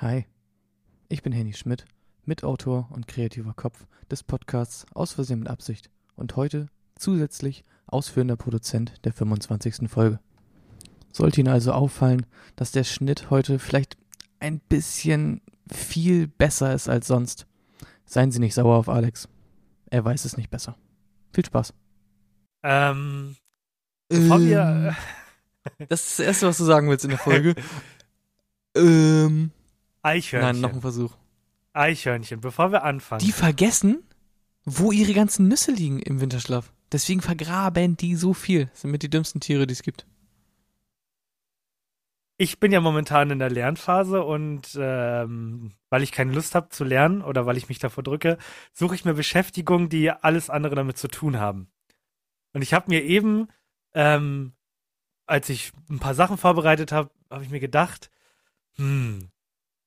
Hi, ich bin Henny Schmidt, Mitautor und kreativer Kopf des Podcasts Aus Versehen mit Absicht und heute zusätzlich ausführender Produzent der 25. Folge. Sollte Ihnen also auffallen, dass der Schnitt heute vielleicht ein bisschen viel besser ist als sonst, seien Sie nicht sauer auf Alex. Er weiß es nicht besser. Viel Spaß. Ähm, bevor wir... Das ist das Erste, was du sagen willst in der Folge. ähm. Eichhörnchen. Nein, noch ein Versuch. Eichhörnchen, bevor wir anfangen. Die vergessen, wo ihre ganzen Nüsse liegen im Winterschlaf. Deswegen vergraben die so viel. Das sind mit die dümmsten Tiere, die es gibt. ich bin ja momentan in der Lernphase und ähm, weil ich keine Lust habe zu lernen oder weil ich mich davor drücke, suche ich mir Beschäftigungen, die alles andere damit zu tun haben. Und ich habe mir eben, ähm, als ich ein paar Sachen vorbereitet habe, habe ich mir gedacht, hm,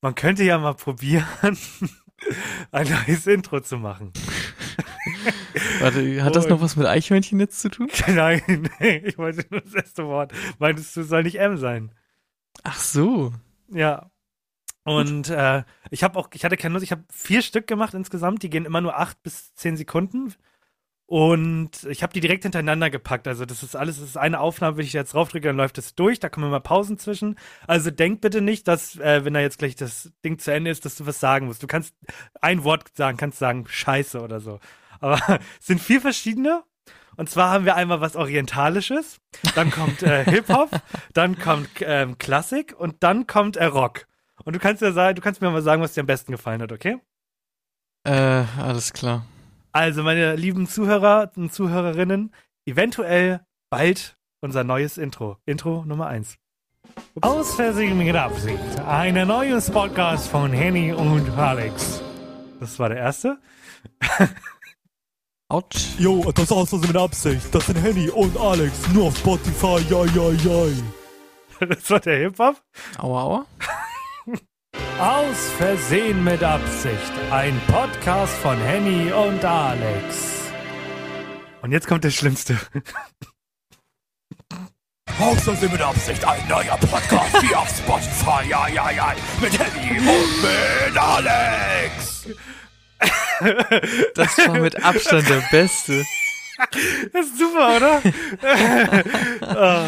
man könnte ja mal probieren, ein neues Intro zu machen. Warte, hat das noch was mit Eichhörnchen jetzt zu tun? Nein, ich wollte nur das erste Wort. Meintest du, soll nicht M sein? Ach so. Ja. Und äh, ich habe auch, ich hatte keine Lust, ich habe vier Stück gemacht insgesamt, die gehen immer nur acht bis zehn Sekunden. Und ich habe die direkt hintereinander gepackt. Also das ist alles, das ist eine Aufnahme, wenn ich jetzt draufdrücke, dann läuft es durch, da kommen immer Pausen zwischen. Also denk bitte nicht, dass, äh, wenn da jetzt gleich das Ding zu Ende ist, dass du was sagen musst. Du kannst ein Wort sagen, kannst sagen Scheiße oder so. Aber es sind vier verschiedene. Und zwar haben wir einmal was Orientalisches, dann kommt äh, Hip-Hop, dann kommt ähm, Klassik und dann kommt äh, Rock. Und du kannst ja sagen, du kannst mir mal sagen, was dir am besten gefallen hat, okay? Äh, alles klar. Also, meine lieben Zuhörer und Zuhörerinnen, eventuell bald unser neues Intro. Intro Nummer 1. Aus Versehen mit Absicht. Ein neues Podcast von Henny und Alex. Das war der erste. Autsch. Jo, das ist aus Versehen mit Absicht. Das sind Henny und Alex, nur auf Spotify, ja, ja, ja. Das war der Hip-Hop. Aua, aua. Aus Versehen mit Absicht. Ein Podcast von Henny und Alex. Und jetzt kommt der Schlimmste. Aus Versehen mit Absicht, ein neuer Podcast hier auf Spotify, ja, ja, ja. Mit Henny und mit Alex. Das war mit Abstand der Beste. Das ist super, oder? Ah.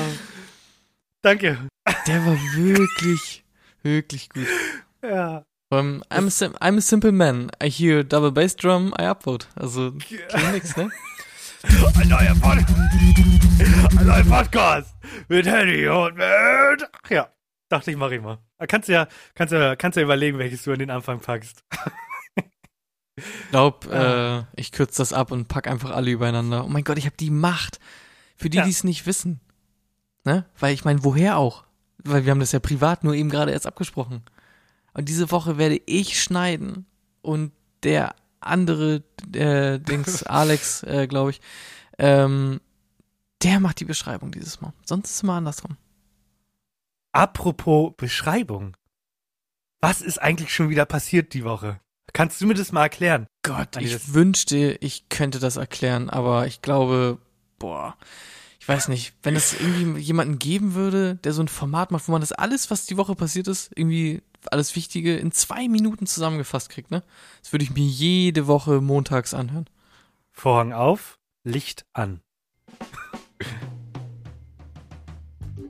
Danke. Der war wirklich, wirklich gut. Ja. Um, I'm, a sim I'm a simple man. I hear double bass drum, I upvote. Also, klingt nix, ne? Ein neuer Podcast. Ein neuer Podcast. Mit Henny und mit. Ach ja. Dachte ich, mach ich mal. Kannst du ja, kannst du, ja- kannst du ja überlegen, welches du an den Anfang packst. Ich glaub, äh, ich kürze das ab und pack einfach alle übereinander. Oh mein Gott, ich habe die Macht. Für die, Ja. die es nicht wissen. Ne? Weil ich meine, woher auch? Weil wir haben das ja privat nur eben gerade erst abgesprochen. Und diese Woche werde ich schneiden und der andere, äh, Dings, Alex, äh, glaube ich, ähm, der macht die Beschreibung dieses Mal. Sonst ist es immer andersrum. Apropos Beschreibung. Was ist eigentlich schon wieder passiert die Woche? Kannst du mir das mal erklären? Gott, ich wünschte, ich könnte das erklären, aber ich glaube, boah, ich weiß nicht, wenn es irgendwie jemanden geben würde, der so ein Format macht, wo man das alles, was die Woche passiert ist, irgendwie alles Wichtige in zwei Minuten zusammengefasst kriegt, ne? Das würde ich mir jede Woche montags anhören. Vorhang auf, Licht an.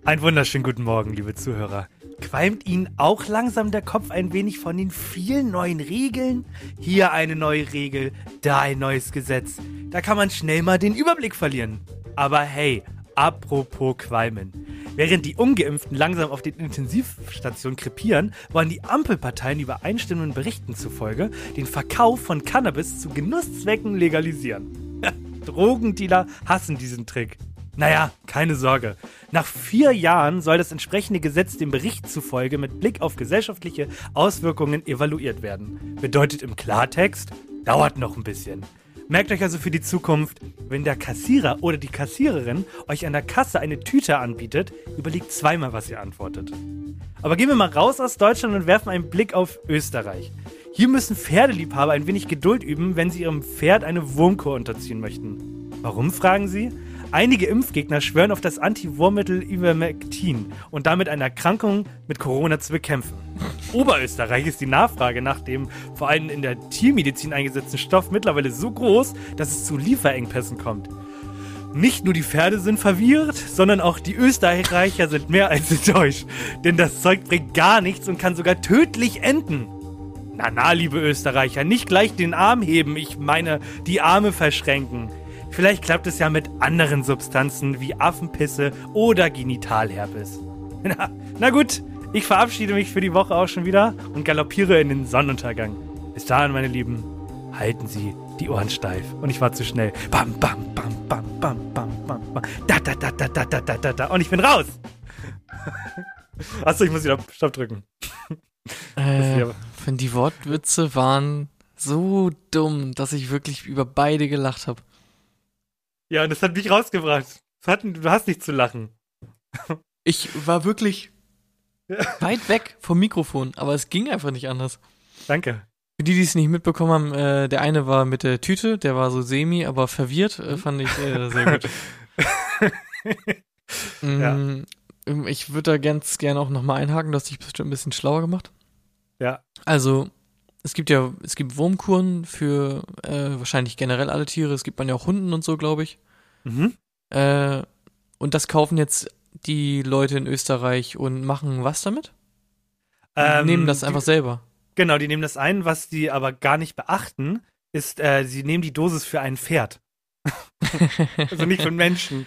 Ein wunderschönen guten Morgen, liebe Zuhörer. Qualmt Ihnen auch langsam der Kopf ein wenig von den vielen neuen Regeln? Hier eine neue Regel, da ein neues Gesetz. Da kann man schnell mal den Überblick verlieren. Aber hey, apropos Qualmen. Während die Ungeimpften langsam auf den Intensivstationen krepieren, wollen die Ampelparteien übereinstimmenden Berichten zufolge den Verkauf von Cannabis zu Genusszwecken legalisieren. Drogendealer hassen diesen Trick. Naja, keine Sorge. Nach vier Jahren soll das entsprechende Gesetz dem Bericht zufolge mit Blick auf gesellschaftliche Auswirkungen evaluiert werden. Bedeutet im Klartext, dauert noch ein bisschen. Merkt euch also für die Zukunft, wenn der Kassierer oder die Kassiererin euch an der Kasse eine Tüte anbietet, überlegt zweimal, was ihr antwortet. Aber gehen wir mal raus aus Deutschland und werfen einen Blick auf Österreich. Hier müssen Pferdeliebhaber ein wenig Geduld üben, wenn sie ihrem Pferd eine Wurmkur unterziehen möchten. Warum, fragen sie? Einige Impfgegner schwören auf das Anti-Wurmmittel Ivermectin und damit eine Erkrankung mit Corona zu bekämpfen. Oberösterreich ist die Nachfrage nach dem vor allem in der Tiermedizin eingesetzten Stoff mittlerweile so groß, dass es zu Lieferengpässen kommt. Nicht nur die Pferde sind verwirrt, sondern auch die Österreicher sind mehr als enttäuscht. Denn das Zeug bringt gar nichts und kann sogar tödlich enden. Na na, liebe Österreicher, nicht gleich den Arm heben, ich meine die Arme verschränken. Vielleicht klappt es ja mit anderen Substanzen wie Affenpisse oder Genitalherpes. Na, na gut, ich verabschiede mich für die Woche auch schon wieder und galoppiere in den Sonnenuntergang. Bis dahin, meine Lieben, halten Sie die Ohren steif. Und ich war zu schnell. Bam, bam, bam, bam, bam, bam, bam, bam. Da, da, da, da, da, da, da, da, da. Und ich bin raus. Achso, ich muss wieder Stopp drücken. Äh, die Wortwitze waren so dumm, dass ich wirklich über beide gelacht habe. Ja, und das hat mich rausgebracht. Hat, du hast nicht zu lachen. Ich war wirklich weit weg vom Mikrofon, aber es ging einfach nicht anders. Danke. Für die, die es nicht mitbekommen haben, äh, der eine war mit der Tüte, der war so semi, aber verwirrt, äh, fand ich äh, sehr gut. mm, Ich würde da ganz gerne auch nochmal einhaken, du hast dich bestimmt ein bisschen schlauer gemacht. Ja. Also, es gibt ja, es gibt Wurmkuren für äh, wahrscheinlich generell alle Tiere, es gibt man ja auch Hunden und so, glaube ich. Mhm. Äh, und das kaufen jetzt die Leute in Österreich und machen was damit? Die Ähm, nehmen das einfach die, selber. Genau, die nehmen das ein. Was die aber gar nicht beachten, ist, äh, sie nehmen die Dosis für ein Pferd. also nicht von Menschen.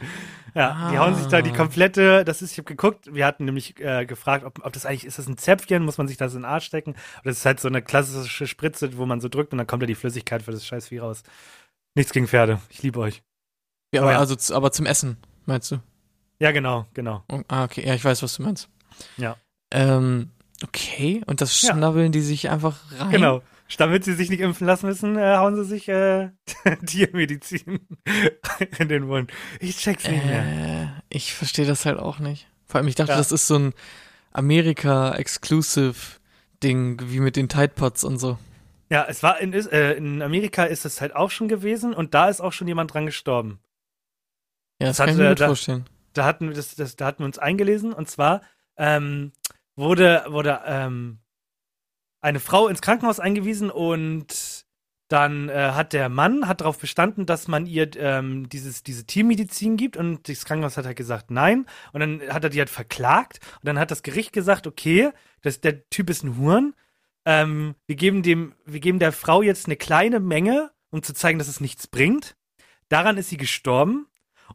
Ja, die hauen sich da die Ah. komplette, das ist, ich habe geguckt, wir hatten nämlich äh, gefragt, ob, ob das eigentlich, ist das ein Zäpfchen, muss man sich das in den Arsch stecken? Oder das ist halt so eine klassische Spritze, wo man so drückt und dann kommt da die Flüssigkeit für das scheiß Vieh raus. Nichts gegen Pferde, ich liebe euch. Ja, aber aber, ja. also, aber zum Essen, meinst du? Ja, genau, genau. Oh, ah, okay, ja, ich weiß, was du meinst. Ja. Ähm, okay, und das Ja. schnabbeln die sich einfach rein. Genau. Damit sie sich nicht impfen lassen müssen, äh, hauen sie sich äh, Tiermedizin in den Mund. Ich check's nicht mehr. Äh, ich verstehe das halt auch nicht. Vor allem, ich dachte, Ja. das ist so ein Amerika-Exclusive-Ding, wie mit den Tide Pods und so. Ja, es war in, äh, in Amerika ist es halt auch schon gewesen und da ist auch schon jemand dran gestorben. Ja, das, Das kann ich hat, mir da- vorstellen. Da hatten wir das, das, da hatten wir uns eingelesen und zwar ähm, wurde, wurde ähm, eine Frau ins Krankenhaus eingewiesen und dann äh, hat der Mann hat darauf bestanden, dass man ihr ähm, dieses, diese Tiermedizin gibt und das Krankenhaus hat halt gesagt nein und dann hat er die halt verklagt und dann hat das Gericht gesagt, okay, das, der Typ ist ein Huren, ähm, wir geben dem, wir geben der Frau jetzt eine kleine Menge, um zu zeigen, dass es nichts bringt. Daran ist sie gestorben.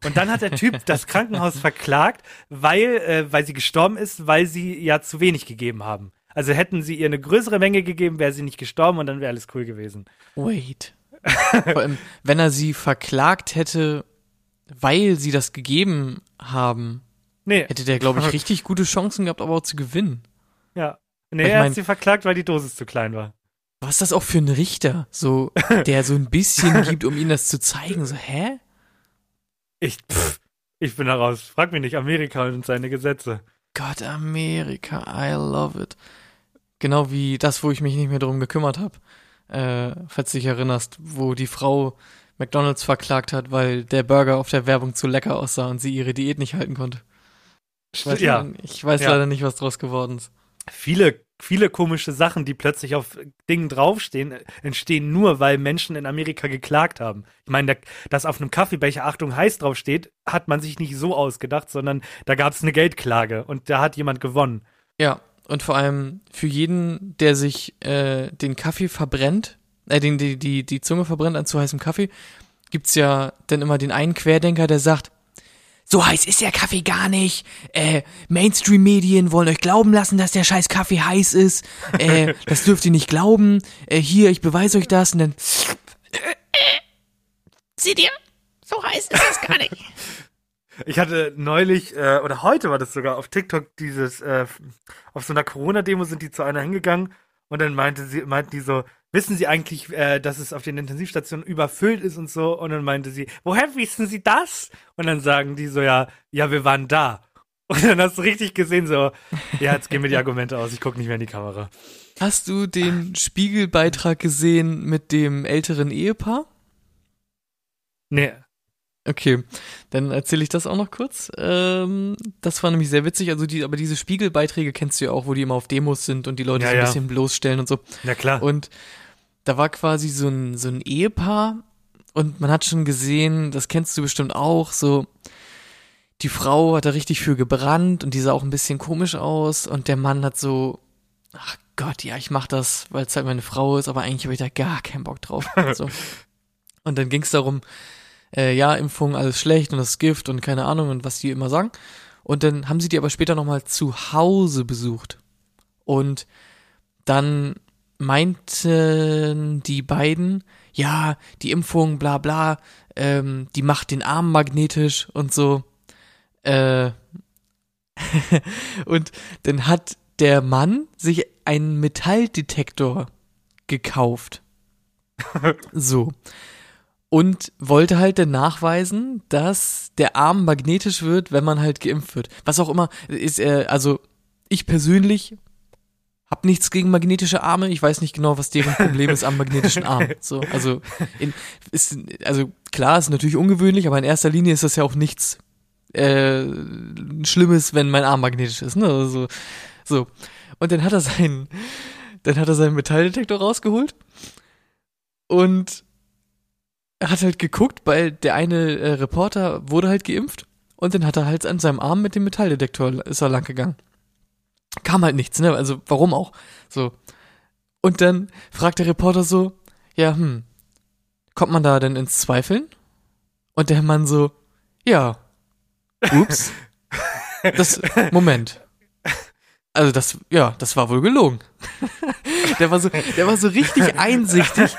Und dann hat der Typ das Krankenhaus verklagt, weil, äh, weil sie gestorben ist, weil sie ja zu wenig gegeben haben. Also hätten sie ihr eine größere Menge gegeben, wäre sie nicht gestorben und dann wäre alles cool gewesen. Wait. Vor allem, wenn er sie verklagt hätte, weil sie das gegeben haben, Nee, hätte der, glaube ich, richtig gute Chancen gehabt, aber auch zu gewinnen. ja. Nee, er mein- hat sie verklagt, weil die Dosis zu klein war. Was ist das auch für ein Richter? So, der so ein bisschen gibt, um ihnen das zu zeigen. So, hä? Ich, pff, ich bin da raus. Frag mich nicht, Amerika und seine Gesetze. Gott, Amerika, I love it. Genau wie das, wo ich mich nicht mehr drum gekümmert habe. Äh, falls du dich erinnerst, wo die Frau McDonalds verklagt hat, weil der Burger auf der Werbung zu lecker aussah und sie ihre Diät nicht halten konnte. Ich weiß, ja, leider, ich weiß Ja. leider nicht, was draus geworden ist. viele, viele komische Sachen, die plötzlich auf Dingen draufstehen, entstehen nur, weil Menschen in Amerika geklagt haben. Ich meine, da- dass auf einem Kaffeebecher Achtung heiß draufsteht, hat man sich nicht so ausgedacht, sondern da gab es eine Geldklage und da hat jemand gewonnen. Ja, und vor allem für jeden, der sich äh, den Kaffee verbrennt, äh, den, die, die, die Zunge verbrennt an zu heißem Kaffee, gibt's ja dann immer den einen Querdenker, der sagt, so heiß ist der Kaffee gar nicht. Äh, Mainstream-Medien wollen euch glauben lassen, dass der scheiß Kaffee heiß ist. Äh, das dürft ihr nicht glauben. Äh, hier, ich beweise euch das. Und dann, Seht ihr? So heiß ist das gar nicht. Ich hatte neulich, äh, oder heute war das sogar auf TikTok, dieses, äh, auf so einer Corona-Demo sind die zu einer hingegangen und dann meinte sie, meinten die so, wissen Sie eigentlich, äh, dass es auf den Intensivstationen überfüllt ist und so? Und dann meinte sie, woher wissen Sie das? Und dann sagen die so, ja, ja, wir waren da. Und dann hast du richtig gesehen, so, ja, jetzt gehen mir die Argumente aus, ich gucke nicht mehr in die Kamera. Hast du den Spiegelbeitrag gesehen mit dem älteren Ehepaar? Nee. Okay, dann erzähle ich das auch noch kurz. Ähm, das war nämlich sehr witzig. Also die, aber diese Spiegelbeiträge kennst du ja auch, wo die immer auf Demos sind und die Leute Ja, so ein ja. bisschen bloßstellen und so. Ja, klar. Und da war quasi so ein, so ein Ehepaar und man hat schon gesehen, das kennst du bestimmt auch, so die Frau hat da richtig für gebrannt und die sah auch ein bisschen komisch aus und der Mann hat so, ach Gott, ja, ich mach das, weil es halt meine Frau ist, aber eigentlich habe ich da gar keinen Bock drauf. So. Und dann ging es darum, äh, ja, Impfung, alles schlecht und das Gift und keine Ahnung und was die immer sagen. Und dann haben sie die aber später nochmal zu Hause besucht. Und dann meinten die beiden, ja, die Impfung, bla bla, ähm, die macht den Arm magnetisch und so. Äh, und dann hat der Mann sich einen Metalldetektor gekauft. so. Und wollte halt dann nachweisen, dass der Arm magnetisch wird, wenn man halt geimpft wird. Was auch immer ist, äh, also ich persönlich hab nichts gegen magnetische Arme. Ich weiß nicht genau, was deren Problem ist am magnetischen Arm. So, also in, ist, also klar, ist natürlich ungewöhnlich, aber in erster Linie ist das ja auch nichts äh, Schlimmes, wenn mein Arm magnetisch ist. Ne? Also, so. Und dann hat er seinen, dann hat er seinen Metalldetektor rausgeholt und hat halt geguckt, weil der eine äh, Reporter wurde halt geimpft und dann hat er halt an seinem Arm mit dem Metalldetektor ist er lang gegangen. Kam halt nichts, ne? Also warum auch? So. Und dann fragt der Reporter so, ja, hm, kommt man da denn ins Zweifeln? Und der Mann so, ja. Ups. Das, Moment. Also das, ja, das war wohl gelogen. der war so, der war so richtig einsichtig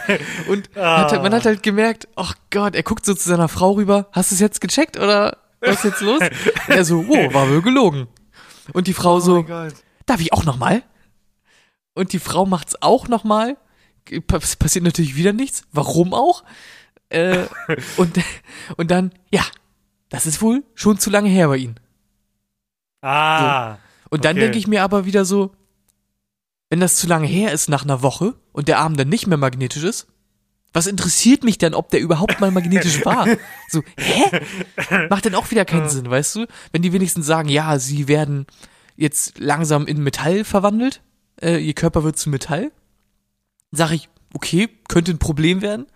und hat, halt- man hat halt gemerkt, ach Gott, er guckt so zu seiner Frau rüber, hast du es jetzt gecheckt oder was ist jetzt los? er so, oh, war wohl gelogen. Und die Frau so, Gott. darf ich auch noch mal? Und die Frau macht's auch noch mal. Es passiert natürlich wieder nichts. Warum auch? Äh, und, und dann, ja, das ist wohl schon zu lange her bei Ihnen. Ah. Und dann Okay. denke ich mir aber wieder so, wenn das zu lange her ist nach einer Woche und der Arm dann nicht mehr magnetisch ist, was interessiert mich denn, ob der überhaupt mal magnetisch war? So, hä? Macht dann auch wieder keinen Sinn, weißt du? Wenn die wenigstens sagen, ja, sie werden jetzt langsam in Metall verwandelt, äh, ihr Körper wird zu Metall, sage ich, okay, könnte ein Problem werden.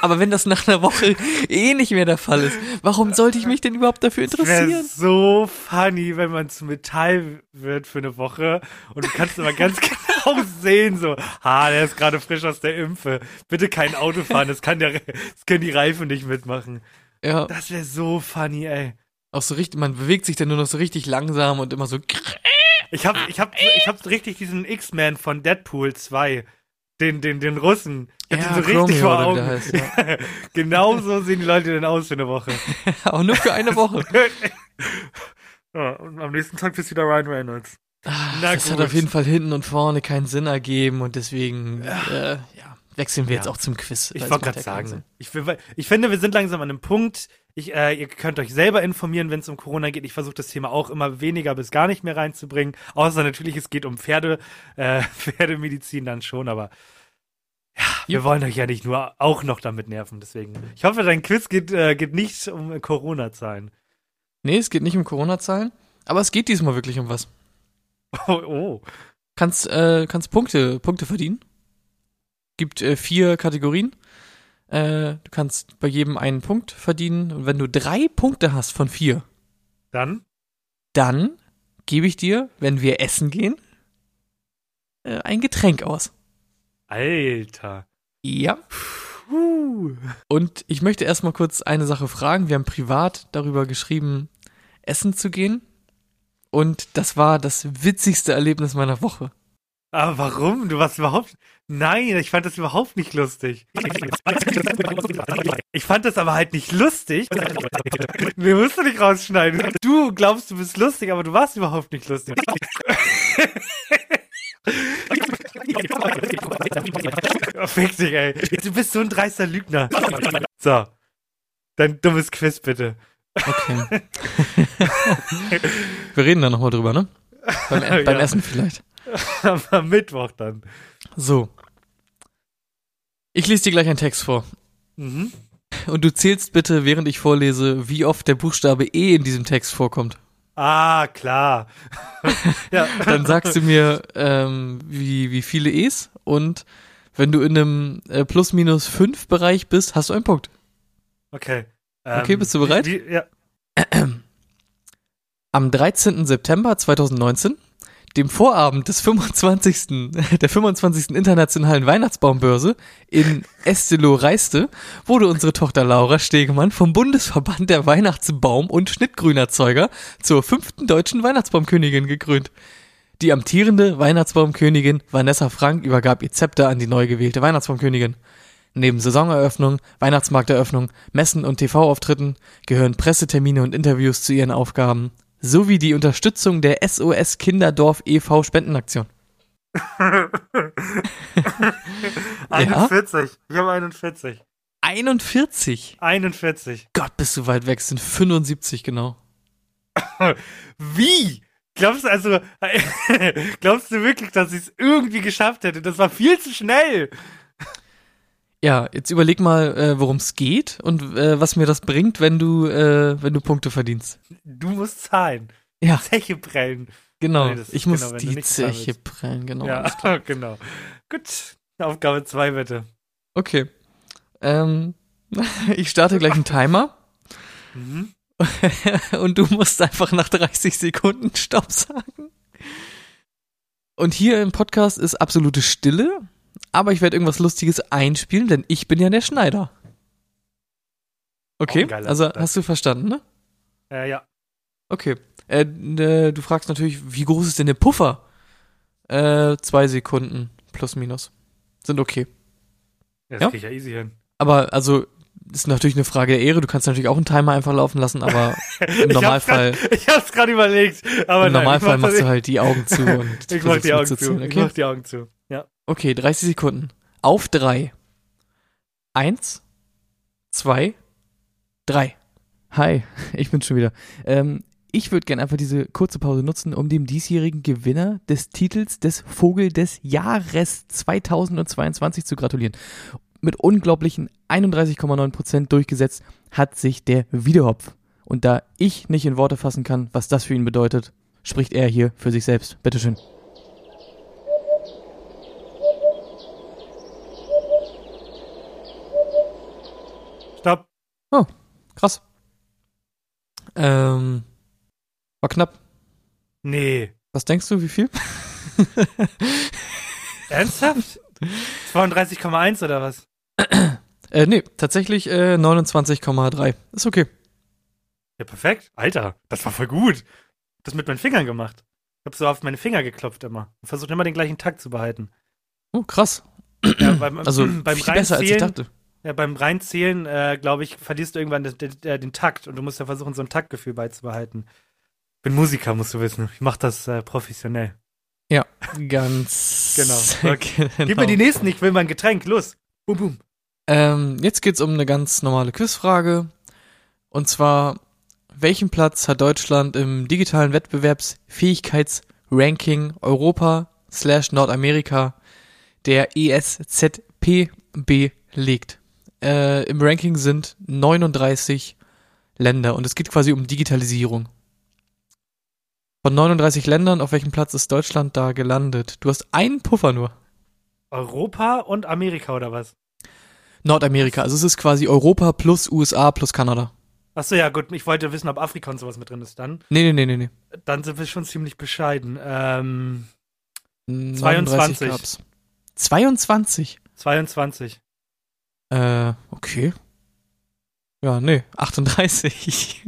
Aber wenn das nach einer Woche eh nicht mehr der Fall ist, warum sollte ich mich denn überhaupt dafür Wäre interessieren? so funny, wenn man zu Metall wird für eine Woche und du kannst immer ganz genau sehen, so, ha, der ist gerade frisch aus der Impfe. Bitte kein Auto fahren, das kann der, das können die Reifen nicht mitmachen. Ja. Das wäre so funny, ey. Auch so richtig, man bewegt sich dann nur noch so richtig langsam und immer so. Ich hab, ich hab, ich hab richtig diesen X-Man von Deadpool 2. Den, den, den Russen. Ich Ja, den so Chromio richtig vor Augen. heißt, ja. genau so sehen die Leute denn aus für eine Woche. Aber nur für eine Woche. ja, und am nächsten Tag bist du wieder Ryan Reynolds. Na das hat gut. auf jeden Fall hinten und vorne keinen Sinn ergeben und deswegen äh, ja, wechseln wir jetzt auch zum Quiz. Ich wollte gerade sagen, ich, ich finde, wir sind langsam an einem Punkt. Ich, äh, ihr könnt euch selber informieren, wenn es um Corona geht. Ich versuche das Thema auch immer weniger bis gar nicht mehr reinzubringen. Außer natürlich, es geht um Pferde, äh, Pferdemedizin dann schon, aber ja, wir wollen euch ja nicht nur auch noch damit nerven. Deswegen, ich hoffe, dein Quiz geht, äh, geht nicht um Corona-Zahlen. Nee, es geht nicht um Corona-Zahlen, aber es geht diesmal wirklich um was. Oh, oh. Kannst, äh, kannst Punkte, Punkte verdienen. Gibt äh, vier Kategorien. Äh, du kannst bei jedem einen Punkt verdienen. Und wenn du drei Punkte hast von vier, Dann? dann gebe ich dir, wenn wir essen gehen, äh, ein Getränk aus. Alter. Ja. Puh. Und ich möchte erstmal kurz eine Sache fragen. Wir haben privat darüber geschrieben, essen zu gehen. Und das war das witzigste Erlebnis meiner Woche. Aber warum? Du warst überhaupt. Nein, ich fand das überhaupt nicht lustig. Ich fand das aber halt nicht lustig. Wir musst du nicht rausschneiden. Du glaubst, du bist lustig, aber du warst überhaupt nicht lustig. Fick dich, ey. Du bist so ein dreister Lügner. So. Dein dummes Quiz, bitte. Okay. Wir reden da nochmal drüber, ne? Beim, beim Ja. Essen vielleicht. Am Mittwoch dann. So. Ich lese dir gleich einen Text vor. Mhm. Und du zählst bitte, während ich vorlese, wie oft der Buchstabe E in diesem Text vorkommt. Ah, klar. ja. Dann sagst du mir, ähm, wie, wie viele E's und wenn du in einem äh, Plus-Minus-5-Bereich bist, hast du einen Punkt. Okay. Okay, bist du bereit? Wie, wie, ja. Am 13. September 2019, dem Vorabend des 25. der 25. Internationalen Weihnachtsbaumbörse in Estelo-Reiste, wurde unsere Tochter Laura Stegemann vom Bundesverband der Weihnachtsbaum- und Schnittgrünerzeuger zur fünften deutschen Weihnachtsbaumkönigin gekrönt. Die amtierende Weihnachtsbaumkönigin Vanessa Frank übergab ihr Zepter an die neu gewählte Weihnachtsbaumkönigin. Neben Saisoneröffnung, Weihnachtsmarkteröffnung, Messen und TV-Auftritten gehören Pressetermine und Interviews zu ihren Aufgaben, sowie die Unterstützung der SOS Kinderdorf e.V. Spendenaktion. 41. Ich habe 41. 41. 41. Gott, bist du weit weg, es sind 75 genau. Wie? Glaubst du also, glaubst du wirklich, dass ich es irgendwie geschafft hätte? Das war viel zu schnell. Ja, jetzt überleg mal, äh, worum es geht und äh, was mir das bringt, wenn du, äh, wenn du Punkte verdienst. Du musst zahlen. Ja, Zeche prellen. genau. Das- ich muss genau, die Zeche prellen, genau. ja, genau. Gut. Aufgabe 2 bitte. Okay. Ähm, ich starte gleich einen Timer Mhm. und du musst einfach nach 30 Sekunden Stopp sagen. Und hier im Podcast ist absolute Stille, aber ich werde irgendwas Lustiges einspielen, denn ich bin ja der Schneider. Okay, geiler also hast du verstanden, ne? Äh, ja. Okay. Äh, äh, du fragst natürlich, wie groß ist denn der Puffer? Äh, zwei Sekunden plus minus. Sind okay. Das Ja? krieg ich ja easy hin. Aber also ist natürlich eine Frage der Ehre. Du kannst natürlich auch einen Timer einfach laufen lassen, aber im Normalfall, Ich hab's gerade überlegt. Aber im nein, Normalfall machst du halt die Augen zu und. Ich mach die Augen zu. mitzuzählen, Ich Okay? mach die Augen zu. Okay, 30 Sekunden. Auf drei. Eins, zwei, drei. Hi, ich bin schon wieder. Ähm, ich würde gerne einfach diese kurze Pause nutzen, um dem diesjährigen Gewinner des Titels des Vogel des Jahres 2022 zu gratulieren. Mit unglaublichen 31,9% durchgesetzt hat sich der Wiederhopf. Und da ich nicht in Worte fassen kann, was das für ihn bedeutet, spricht er hier für sich selbst. Bitteschön. Stopp. Krass. Ähm, war knapp. Nee. Was denkst du, wie viel? Ernsthaft? 32,1 oder was? Äh, nee, tatsächlich äh, 29,3. Ist okay. Ja, perfekt. Alter, das war voll gut. Das mit meinen Fingern gemacht. Ich hab so auf meine Finger geklopft immer. Und versucht immer den gleichen Takt zu behalten. Oh, krass. Ja, beim, Also beim viel besser, als ich dachte. Ja, beim Reinzählen, äh, glaube ich, verlierst du irgendwann den, den, äh, den Takt und du musst ja versuchen, so ein Taktgefühl beizubehalten. Ich bin Musiker, musst du wissen. Ich mach das äh, professionell. Ja, ganz Genau. genau. Gib mir die nächsten, ich will mein Getränk. Los. Boom, boom. Ähm, jetzt geht's um eine ganz normale Quizfrage. Und zwar, welchen Platz hat Deutschland im digitalen Wettbewerbsfähigkeitsranking Europa slash Nordamerika der E ESZP belegt? Äh, Im Ranking sind 39 Länder und es geht quasi um Digitalisierung. Von 39 Ländern, auf welchem Platz ist Deutschland da gelandet? Du hast einen Puffer nur. Europa und Amerika oder was? Nordamerika, also es ist quasi Europa plus USA plus Kanada. Achso, ja, gut. Ich wollte wissen, ob Afrika und sowas mit drin ist. Dann, Nee, nee, nee, nee, nee. dann sind wir schon ziemlich bescheiden. Ähm, 39 22. gab's. 22? 22. Äh, okay. Ja, nee, 38.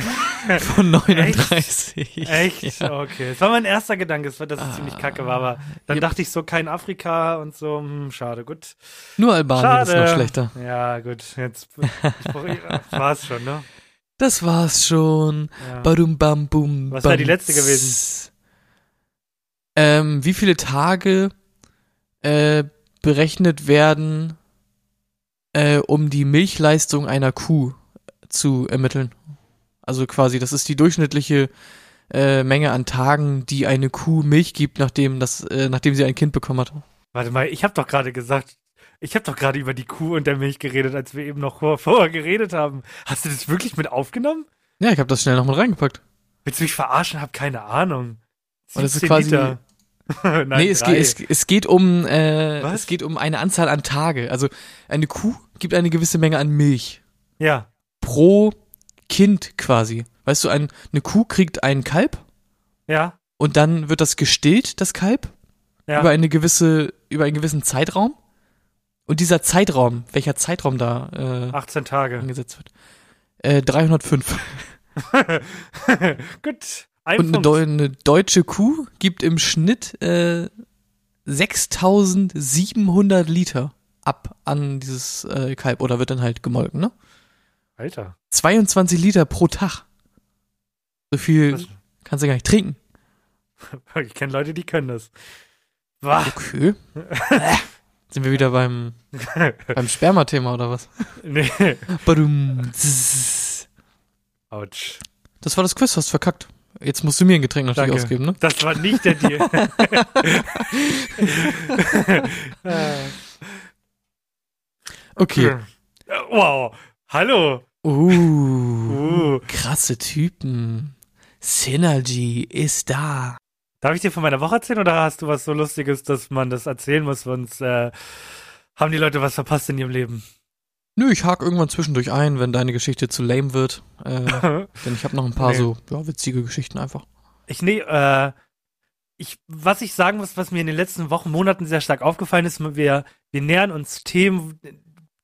von 39. Echt? Ja. Okay. Das war mein erster Gedanke, dass es ziemlich kacke war, aber dann Yep. dachte ich so, kein Afrika und so, hm, schade, gut. Nur Albanien ist Schade. noch schlechter. Ja, gut, jetzt war's schon, ne? Das war's schon. Ja. Badum bam bum. Was wär die letzte gewesen? Ähm, wie viele Tage äh, berechnet werden, äh, um die Milchleistung einer Kuh zu ermitteln? Also quasi, das ist die durchschnittliche äh, Menge an Tagen, die eine Kuh Milch gibt, nachdem das, äh, nachdem sie ein Kind bekommen hat. Warte mal, ich habe doch gerade gesagt, ich habe doch gerade über die Kuh und der Milch geredet, als wir eben noch vor, vorher geredet haben. Hast du das wirklich mit aufgenommen? Ja, ich habe das schnell noch mit reingepackt. Willst du mich verarschen? Hab keine Ahnung. Und das ist 17 quasi- Liter. Nein, nee, es geht, es, es geht um äh, Was? es geht um eine Anzahl an Tage. Also eine Kuh gibt eine gewisse Menge an Milch Ja, pro Kind quasi. Weißt du, ein, eine Kuh kriegt ein Kalb ja, und dann wird das gestillt, das Kalb, ja. über eine gewisse, über einen gewissen Zeitraum. Und dieser Zeitraum, welcher Zeitraum da 18 äh, Tage. angesetzt wird? Äh, 305. Gut. Ein Und eine. Deu eine deutsche Kuh gibt im Schnitt äh, 6700 Liter ab an dieses äh, Kalb oder wird dann halt gemolken, ne? Alter. 22 Liter pro Tag. So viel Was? kannst du gar nicht trinken. Ich kenne Leute, die können das. Wah. Okay. Sind wir wieder beim, beim Sperma-Thema oder was? nee. Badum. Autsch. Das war das Quiz, hast verkackt. Jetzt musst du mir ein Getränk natürlich Danke. ausgeben, ne? Das war nicht der Deal. Okay. Äh, Wow. Hallo. Uh, Uh. krasse Typen. Synergy ist da. Darf ich dir von meiner Woche erzählen oder hast du was so Lustiges, dass man das erzählen muss, sonst äh, haben die Leute was verpasst in ihrem Leben? Nö, ich hake irgendwann zwischendurch ein, wenn deine Geschichte zu lame wird. Äh, denn ich habe noch ein paar Nee. so ja, witzige Geschichten einfach. Ich nee, äh, ich, was ich sagen muss, was mir in den letzten Wochen, Monaten sehr stark aufgefallen ist, wir, wir nähern uns Themen,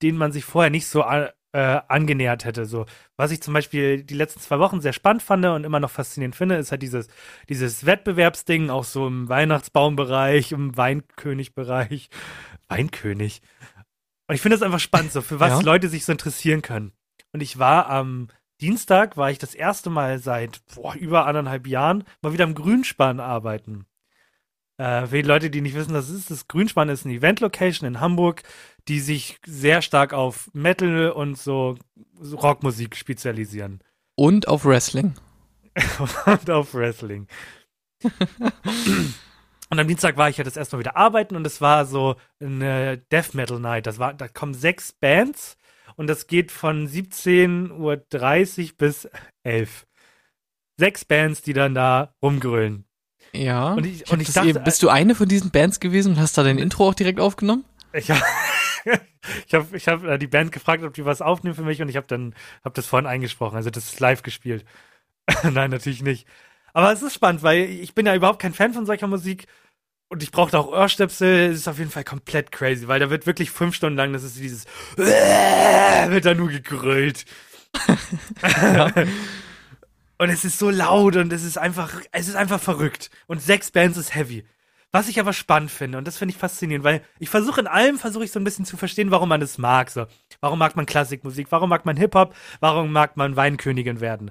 denen man sich vorher nicht so äh, angenähert hätte. So, was ich zum Beispiel die letzten zwei Wochen sehr spannend fand und immer noch faszinierend finde, ist halt dieses, dieses Wettbewerbsding, auch so im Weihnachtsbaumbereich, im Weinkönigbereich. Weinkönig. Und ich finde das einfach spannend, so für was Ja. Leute sich so interessieren können. Und ich war am Dienstag, war ich das erste Mal seit boah, über anderthalb Jahren mal wieder am Grünspan arbeiten. Äh, für die Leute, die nicht wissen, was es ist, das Grünspan ist eine Event-Location in Hamburg, die sich sehr stark auf Metal und so, so Rockmusik spezialisieren. Und auf Wrestling. und auf Wrestling. und am Dienstag war ich ja das erste Mal wieder arbeiten und es war so eine Death Metal Night. Das war, da kommen sechs Bands und das geht von 17.30 Uhr bis 11. Sechs Bands, die dann da rumgrölen. Ja. Und ich- und ich dachte- eben- bist du eine von diesen Bands gewesen und hast da dein Intro auch direkt aufgenommen? Ich habe ich hab, ich hab äh, die Band gefragt, ob die was aufnehmen für mich und ich habe dann hab das vorhin eingesprochen. Also das ist live gespielt. Nein, natürlich nicht. Aber es ist spannend, weil ich bin ja überhaupt kein Fan von solcher Musik und ich brauchte auch Ohrstöpsel. Es ist auf jeden Fall komplett crazy, weil da wird wirklich fünf Stunden lang, das ist dieses wird da nur gegrölt. Und es ist so laut und es ist einfach, es ist einfach verrückt. Und sechs Bands ist heavy. Was ich aber spannend finde, und das finde ich faszinierend, weil ich versuche in allem, versuche ich so ein bisschen zu verstehen, warum man es mag. So. Warum mag man Klassikmusik? Warum mag man Hip-Hop? Warum mag man Weinkönigin werden?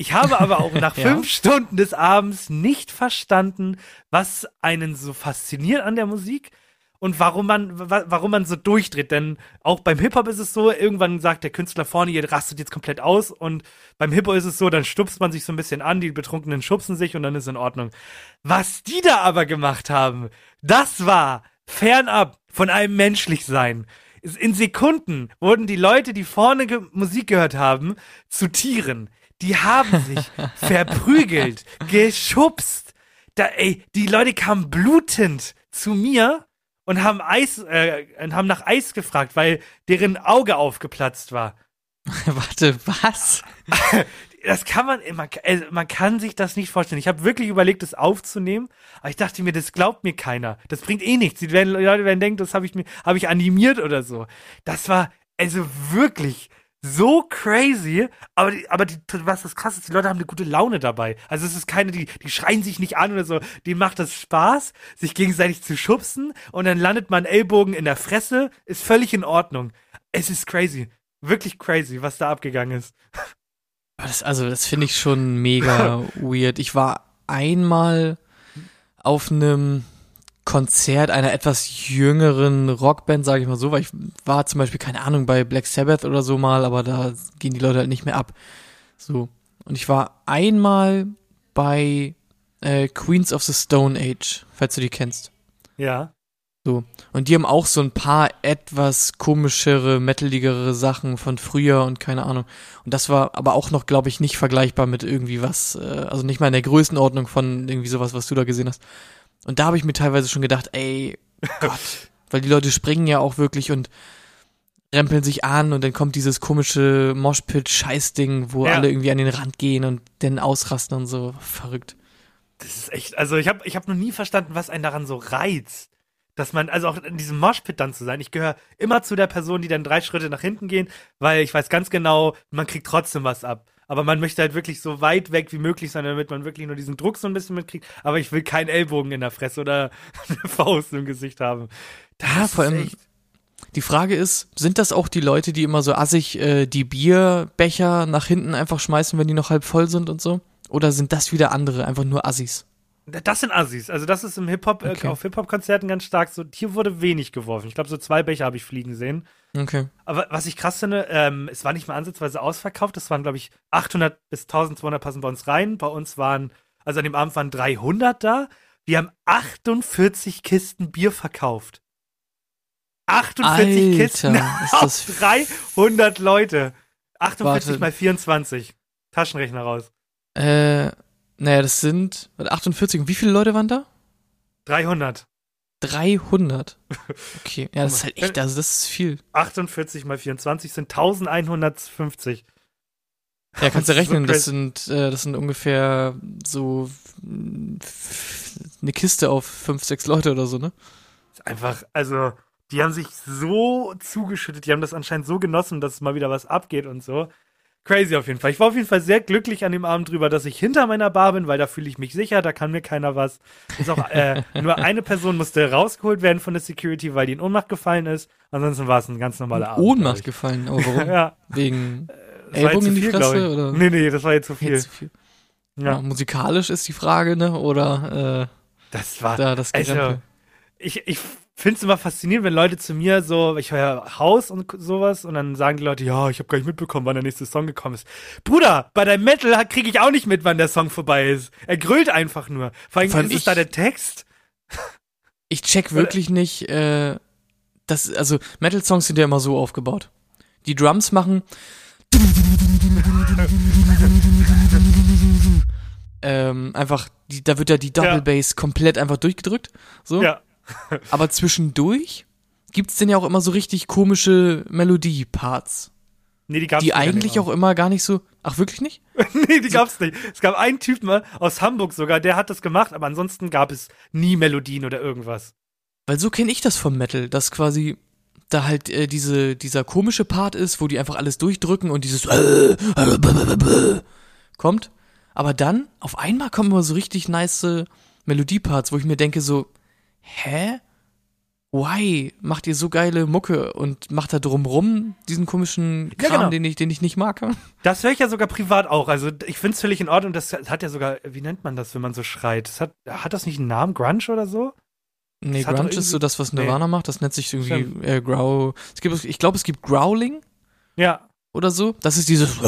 Ich habe aber auch nach Ja. fünf Stunden des Abends nicht verstanden, was einen so fasziniert an der Musik und warum man, wa warum man so durchdreht. Denn auch beim Hip-Hop ist es so, irgendwann sagt der Künstler vorne, ihr rastet jetzt komplett aus und beim Hip-Hop ist es so, dann stupst man sich so ein bisschen an, die Betrunkenen schubsen sich und dann ist in Ordnung. Was die da aber gemacht haben, das war fernab von einem Menschlichsein. In Sekunden wurden die Leute, die vorne Musik gehört haben, zu Tieren. Die haben sich verprügelt, geschubst. Da, ey, die Leute kamen blutend zu mir und haben Eis, äh, und haben nach Eis gefragt, weil deren Auge aufgeplatzt war. Warte, was? Das kann man, man, also man kann sich das nicht vorstellen. Ich habe wirklich überlegt, das aufzunehmen, aber ich dachte mir, das glaubt mir keiner. Das bringt eh nichts. Die werden, Leute werden denken, das habe ich mir, habe ich animiert oder so. Das war also wirklich so crazy, aber die, aber die, was das krass ist, die Leute haben eine gute Laune dabei. Also es ist keine, die, die schreien sich nicht an oder so. Denen macht das Spaß, sich gegenseitig zu schubsen und dann landet man Ellbogen in der Fresse, ist völlig in Ordnung. Es ist crazy. Wirklich crazy, was da abgegangen ist. Das, also, das finde ich schon mega weird. Ich war einmal auf einem Konzert einer etwas jüngeren Rockband, sage ich mal so, weil ich war zum Beispiel, keine Ahnung, bei Black Sabbath oder so mal, aber da gehen die Leute halt nicht mehr ab. So. Und ich war einmal bei äh, Queens of the Stone Age, falls du die kennst. Ja. So. Und die haben auch so ein paar etwas komischere, metaligere Sachen von früher und keine Ahnung. Und das war aber auch noch, glaube ich, nicht vergleichbar mit irgendwie was, äh, also nicht mal in der Größenordnung von irgendwie sowas, was du da gesehen hast. Und da habe ich mir teilweise schon gedacht, ey, Gott, weil die Leute springen ja auch wirklich und rempeln sich an und dann kommt dieses komische Moshpit-Scheißding, wo Ja. alle irgendwie an den Rand gehen und dann ausrasten und so. Verrückt. Das ist echt, also ich habe ich hab noch nie verstanden, was einen daran so reizt. Dass man, also auch in diesem Moshpit dann zu sein. Ich gehöre immer zu der Person, die dann drei Schritte nach hinten gehen, weil ich weiß ganz genau, man kriegt trotzdem was ab. Aber man möchte halt wirklich so weit weg wie möglich sein, damit man wirklich nur diesen Druck so ein bisschen mitkriegt. Aber ich will keinen Ellbogen in der Fresse oder eine Faust im Gesicht haben. Das Ja, vor ist allem- echt- Die Frage ist, sind das auch die Leute, die immer so assig äh, die Bierbecher nach hinten einfach schmeißen, wenn die noch halb voll sind und so? Oder sind das wieder andere, einfach nur Assis? Das sind Assis. Also das ist im Hip-Hop, Okay. äh, auf Hip-Hop-Konzerten ganz stark so. Hier wurde wenig geworfen. Ich glaube, so zwei Becher habe ich fliegen sehen. Okay. Aber was ich krass finde, ähm, es war nicht mal ansatzweise ausverkauft. Es waren, glaube ich, 800 bis 1200 passen bei uns rein. Bei uns waren, also an dem Abend waren 300 da. Wir haben 48 Kisten Bier verkauft. 48 Alter, Kisten ist auf das 300 Leute. 48 Warte. mal 24. Taschenrechner raus. Äh, naja, das sind warte, 48. Und wie viele Leute waren da? 300. 300. Okay, ja, das ist halt echt, also das ist viel. 48 mal 24 sind 1150. Ja, kannst du so rechnen, das sind, äh, das sind ungefähr so eine Kiste auf fünf, sechs Leute oder so, ne? Ist einfach, also, die haben sich so zugeschüttet, die haben das anscheinend so genossen, dass mal wieder was abgeht und so. Crazy auf jeden Fall. Ich war auf jeden Fall sehr glücklich an dem Abend drüber, dass ich hinter meiner Bar bin, weil da fühle ich mich sicher, da kann mir keiner was. Ist auch, äh, nur eine Person musste rausgeholt werden von der Security, weil die in Ohnmacht gefallen ist. Ansonsten war es ein ganz normaler Abend. Ohnmacht gefallen, aber warum? Ja. Wegen das war Ellbogen in die viel, Fresse, oder? Nee, nee, das war jetzt zu viel. Jetzt zu viel. Ja. Ja, musikalisch ist die Frage, ne? Oder das äh, war, da das Also, Gerempel. ich, ich finde es immer faszinierend, wenn Leute zu mir so, ich höre Haus und sowas und dann sagen die Leute, ja, ich habe gar nicht mitbekommen, wann der nächste Song gekommen ist. Bruder, bei deinem Metal kriege ich auch nicht mit, wann der Song vorbei ist. Er grüllt einfach nur. Vor allem Vor allem ist es ich- da der Text. Ich check wirklich nicht, äh, das, also Metal-Songs sind ja immer so aufgebaut. Die Drums machen ähm, einfach, die, da wird ja die Double Ja. Bass komplett einfach durchgedrückt. So. Ja. Aber zwischendurch gibt's denn ja auch immer so richtig komische Melodie-Parts, Nee, die gab's die eigentlich auch immer gar nicht so. Ach, wirklich nicht? nee, die gab's nicht. Es gab einen Typen aus Hamburg sogar, der hat das gemacht, aber ansonsten gab es nie Melodien oder irgendwas. Weil so kenne ich das vom Metal, dass quasi da halt äh, diese, dieser komische Part ist, wo die einfach alles durchdrücken und dieses äh, kommt. Aber dann, auf einmal kommen immer so richtig nice Melodieparts, wo ich mir denke so, hä? Why macht ihr so geile Mucke und macht da drumrum diesen komischen Ja, Kram, genau. den ich, den ich nicht mag? Das höre ich ja sogar privat auch. Also ich finde es völlig in Ordnung. Das hat ja sogar, wie nennt man das, wenn man so schreit? Das hat, hat das nicht einen Namen? Grunge oder so? Nee, Das Grunge ist so das, was Nee. Nirvana macht. Das nennt sich irgendwie äh, Growl. Es gibt, ich glaube, es gibt Growling Ja. oder so. Das ist dieses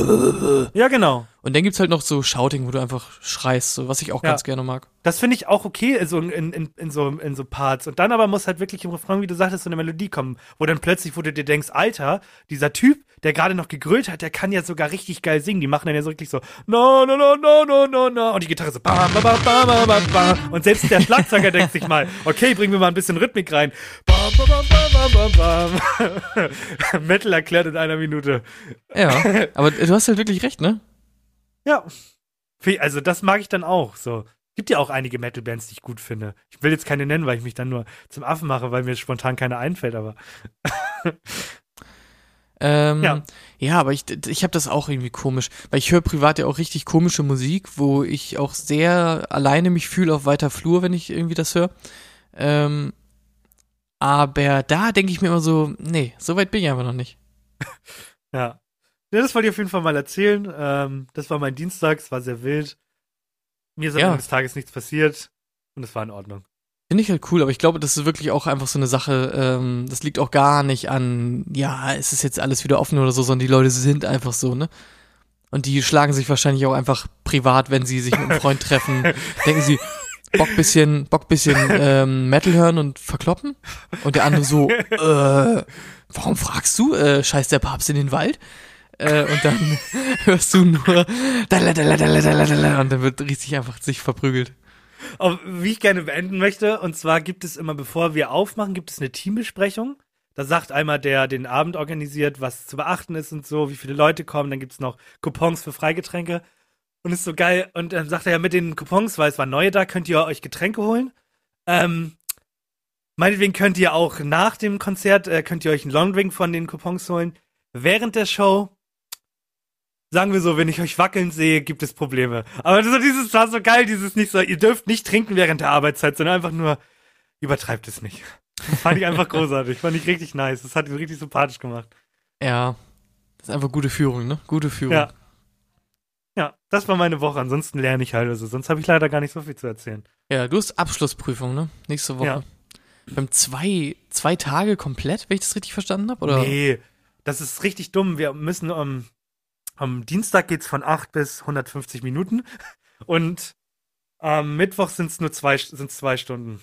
Ja, genau. Und dann gibt's halt noch so Shouting, wo du einfach schreist, so, was ich auch Ja. ganz gerne mag. Das finde ich auch okay so, in, in, in, so, in so Parts. Und dann aber muss halt wirklich im Refrain, wie du sagtest, so eine Melodie kommen, wo dann plötzlich, wo du dir denkst, Alter, dieser Typ, der gerade noch gegrölt hat, der kann ja sogar richtig geil singen. Die machen dann ja so richtig so, no, no, no, no, no, no, no. Und die Gitarre so, bam, bam, bam, bam, bam, bam, bam. Und selbst der Schlagzeuger denkt sich mal, okay, bringen wir mal ein bisschen Rhythmik rein. Bam, bam, bam, bam, bam, bam, bam. Metal erklärt in einer Minute. Ja, aber du hast halt wirklich recht, ne? Ja. Also das mag ich dann auch. So. Gibt ja auch einige Metal-Bands, die ich gut finde. Ich will jetzt keine nennen, weil ich mich dann nur zum Affen mache, weil mir spontan keine einfällt, aber. Ähm, ja. Ja. aber ich, ich habe das auch irgendwie komisch, weil ich höre privat ja auch richtig komische Musik, wo ich auch sehr alleine mich fühle auf weiter Flur, wenn ich irgendwie das höre. Ähm, aber da denke ich mir immer so, nee, so weit bin ich einfach noch nicht. Ja. Ja, das wollte ich auf jeden Fall mal erzählen. Ähm, das war mein Dienstag, es war sehr wild. Mir ist am Ja. Ende des Tages nichts passiert und es war in Ordnung. Finde ich halt cool, aber ich glaube, das ist wirklich auch einfach so eine Sache, ähm, das liegt auch gar nicht an, ja, es ist jetzt alles wieder offen oder so, sondern die Leute sind einfach so, ne? Und die schlagen sich wahrscheinlich auch einfach privat, wenn sie sich mit einem Freund treffen, denken sie, Bock bisschen, Bock bisschen ähm, Metal hören und verkloppen? Und der andere so, äh, warum fragst du? Äh, scheißt der Papst in den Wald? Äh, und dann hörst du nur und dann wird richtig einfach sich verprügelt. Aber wie ich gerne beenden möchte, und zwar gibt es immer, bevor wir aufmachen, gibt es eine Teambesprechung. Da sagt einmal der den Abend organisiert, was zu beachten ist und so, wie viele Leute kommen. Dann gibt es noch Coupons für Freigetränke. Und ist so geil. Und dann sagt er ja mit den Coupons, weil es waren neue da, könnt ihr euch Getränke holen. Ähm, meinetwegen könnt ihr auch nach dem Konzert, äh, könnt ihr euch einen Longdrink von den Coupons holen. Während der Show, sagen wir so, wenn ich euch wackeln sehe, gibt es Probleme. Aber so dieses war so geil, dieses nicht so, ihr dürft nicht trinken während der Arbeitszeit, sondern einfach nur, übertreibt es nicht. Fand ich einfach großartig, fand ich richtig nice. Das hat ihn richtig sympathisch gemacht. Ja, das ist einfach gute Führung, ne? Gute Führung. Ja. Ja, das war meine Woche. Ansonsten lerne ich halt. Also sonst habe ich leider gar nicht so viel zu erzählen. Ja, du hast Abschlussprüfung, ne? Nächste Woche. Ja. Wir haben zwei, zwei Tage komplett, wenn ich das richtig verstanden habe, oder? Nee, das ist richtig dumm. Wir müssen am am Dienstag geht's von 8 bis 150 Minuten und am Mittwoch sind's nur zwei, sind's zwei Stunden.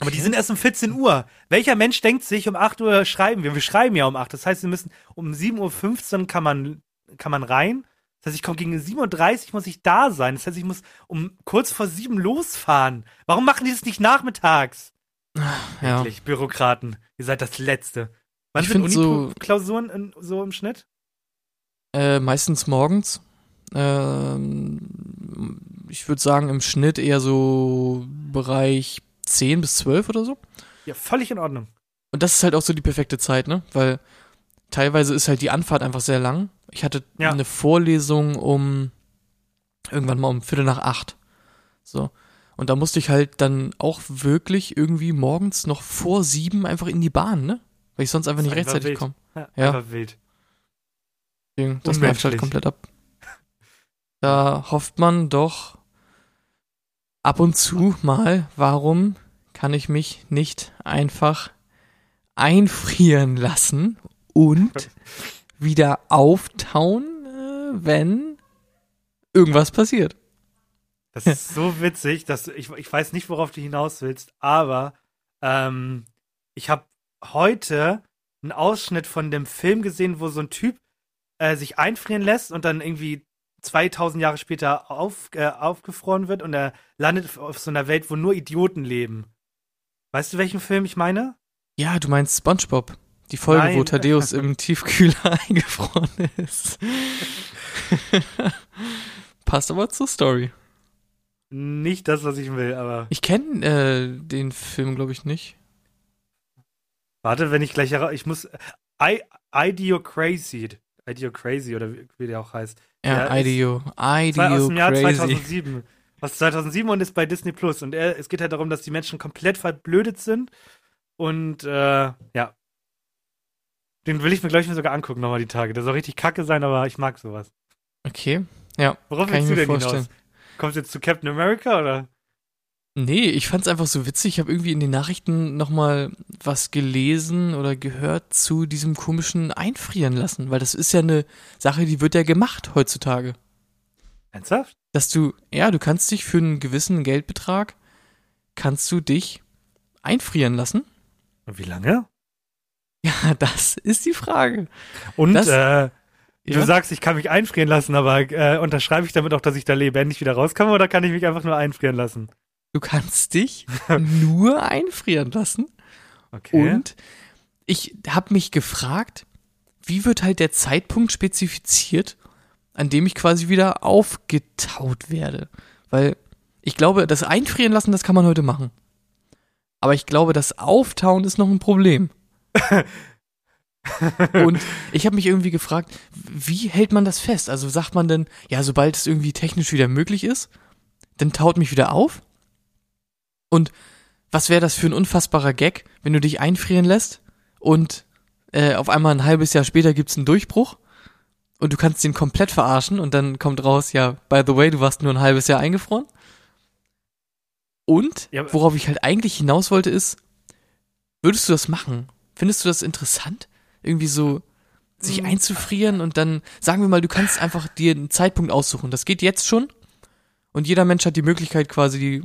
Aber die sind erst um 14 Uhr. Welcher Mensch denkt sich, um 8 Uhr schreiben wir? Wir schreiben ja um 8. Das heißt, wir müssen um 7.15 Uhr kann man, kann man rein. Das heißt, ich komme gegen 7.30 Uhr muss ich da sein. Das heißt, ich muss um kurz vor 7 losfahren. Warum machen die das nicht nachmittags? ja. Wirklich, Bürokraten. Ihr seid das Letzte. Wann Ich sind so- Uni-Klausuren in, so im Schnitt? Äh, meistens morgens. Ähm, ich würde sagen, im Schnitt eher so Bereich 10 bis 12 oder so. Ja, völlig in Ordnung. Und das ist halt auch so die perfekte Zeit, ne? Weil teilweise ist halt die Anfahrt einfach sehr lang. Ich hatte Ja. eine Vorlesung um irgendwann mal um Viertel nach acht. So. Und da musste ich halt dann auch wirklich irgendwie morgens noch vor sieben einfach in die Bahn, ne? Weil ich sonst einfach nicht rechtzeitig komme. Ja, Ja. Wild. Das nervt halt komplett ab. Da hofft man doch ab und zu mal, warum kann ich mich nicht einfach einfrieren lassen und wieder auftauen, äh, wenn irgendwas passiert. Das ist so witzig, dass ich, ich weiß nicht, worauf du hinaus willst, aber ähm, ich habe heute einen Ausschnitt von dem Film gesehen, wo so ein Typ äh, sich einfrieren lässt und dann irgendwie 2000 Jahre später auf, äh, aufgefroren wird und er landet auf so einer Welt, wo nur Idioten leben. Weißt du, welchen Film ich meine? Ja, du meinst SpongeBob. Die Folge, wo Nein. Thaddeus im Tiefkühler eingefroren ist. Passt aber zur Story. Nicht das, was ich will, aber Ich kenne äh, den Film, glaube ich, nicht. warte, wenn ich gleich hera- ich muss I Idiocrazy, Idiocrazy oder wie, der auch heißt. Ja, ist- Ideo. Ideo aus dem Jahr crazy. 2007. Was 2007 und ist bei Disney Plus. Und er, es geht halt darum, dass die Menschen komplett verblödet sind. Und äh, ja. Den will ich mir, glaube ich, mir sogar angucken nochmal die Tage. Der soll richtig kacke sein, aber ich mag sowas. Okay. Ja, Worauf kann ich willst du mir denn vorstellen. hinaus? Kommst du jetzt zu Captain America oder? Nee, ich fand's einfach so witzig. Ich habe irgendwie in den Nachrichten nochmal was gelesen oder gehört zu diesem komischen Einfrieren lassen, weil das ist ja eine Sache, die wird ja gemacht heutzutage. Ernsthaft? Dass du, ja, du kannst dich für einen gewissen Geldbetrag, kannst du dich einfrieren lassen. Und wie lange? Ja, das ist die Frage. Und Das- äh, Ja? du sagst, ich kann mich einfrieren lassen, aber äh, unterschreibe ich damit auch, dass ich da lebendig wieder rauskomme oder kann ich mich einfach nur einfrieren lassen? Du kannst dich nur einfrieren lassen. Okay. Und ich habe mich gefragt, wie wird halt der Zeitpunkt spezifiziert, an dem ich quasi wieder aufgetaut werde? Weil ich glaube, das Einfrieren lassen, das kann man heute machen. Aber ich glaube, das Auftauen ist noch ein Problem. Und ich habe mich irgendwie gefragt, wie hält man das fest? Also sagt man denn, ja, sobald es irgendwie technisch wieder möglich ist, dann taut mich wieder auf? Und was wäre das für ein unfassbarer Gag, wenn du dich einfrieren lässt und äh, auf einmal ein halbes Jahr später gibt's einen Durchbruch und du kannst den komplett verarschen und dann kommt raus, ja, by the way, du warst nur ein halbes Jahr eingefroren? Und worauf ich halt eigentlich hinaus wollte ist, würdest du das machen? Findest du das interessant? Irgendwie so sich Mhm. einzufrieren und dann, sagen wir mal, du kannst einfach dir einen Zeitpunkt aussuchen. Das geht jetzt schon. Und jeder Mensch hat die Möglichkeit quasi, die,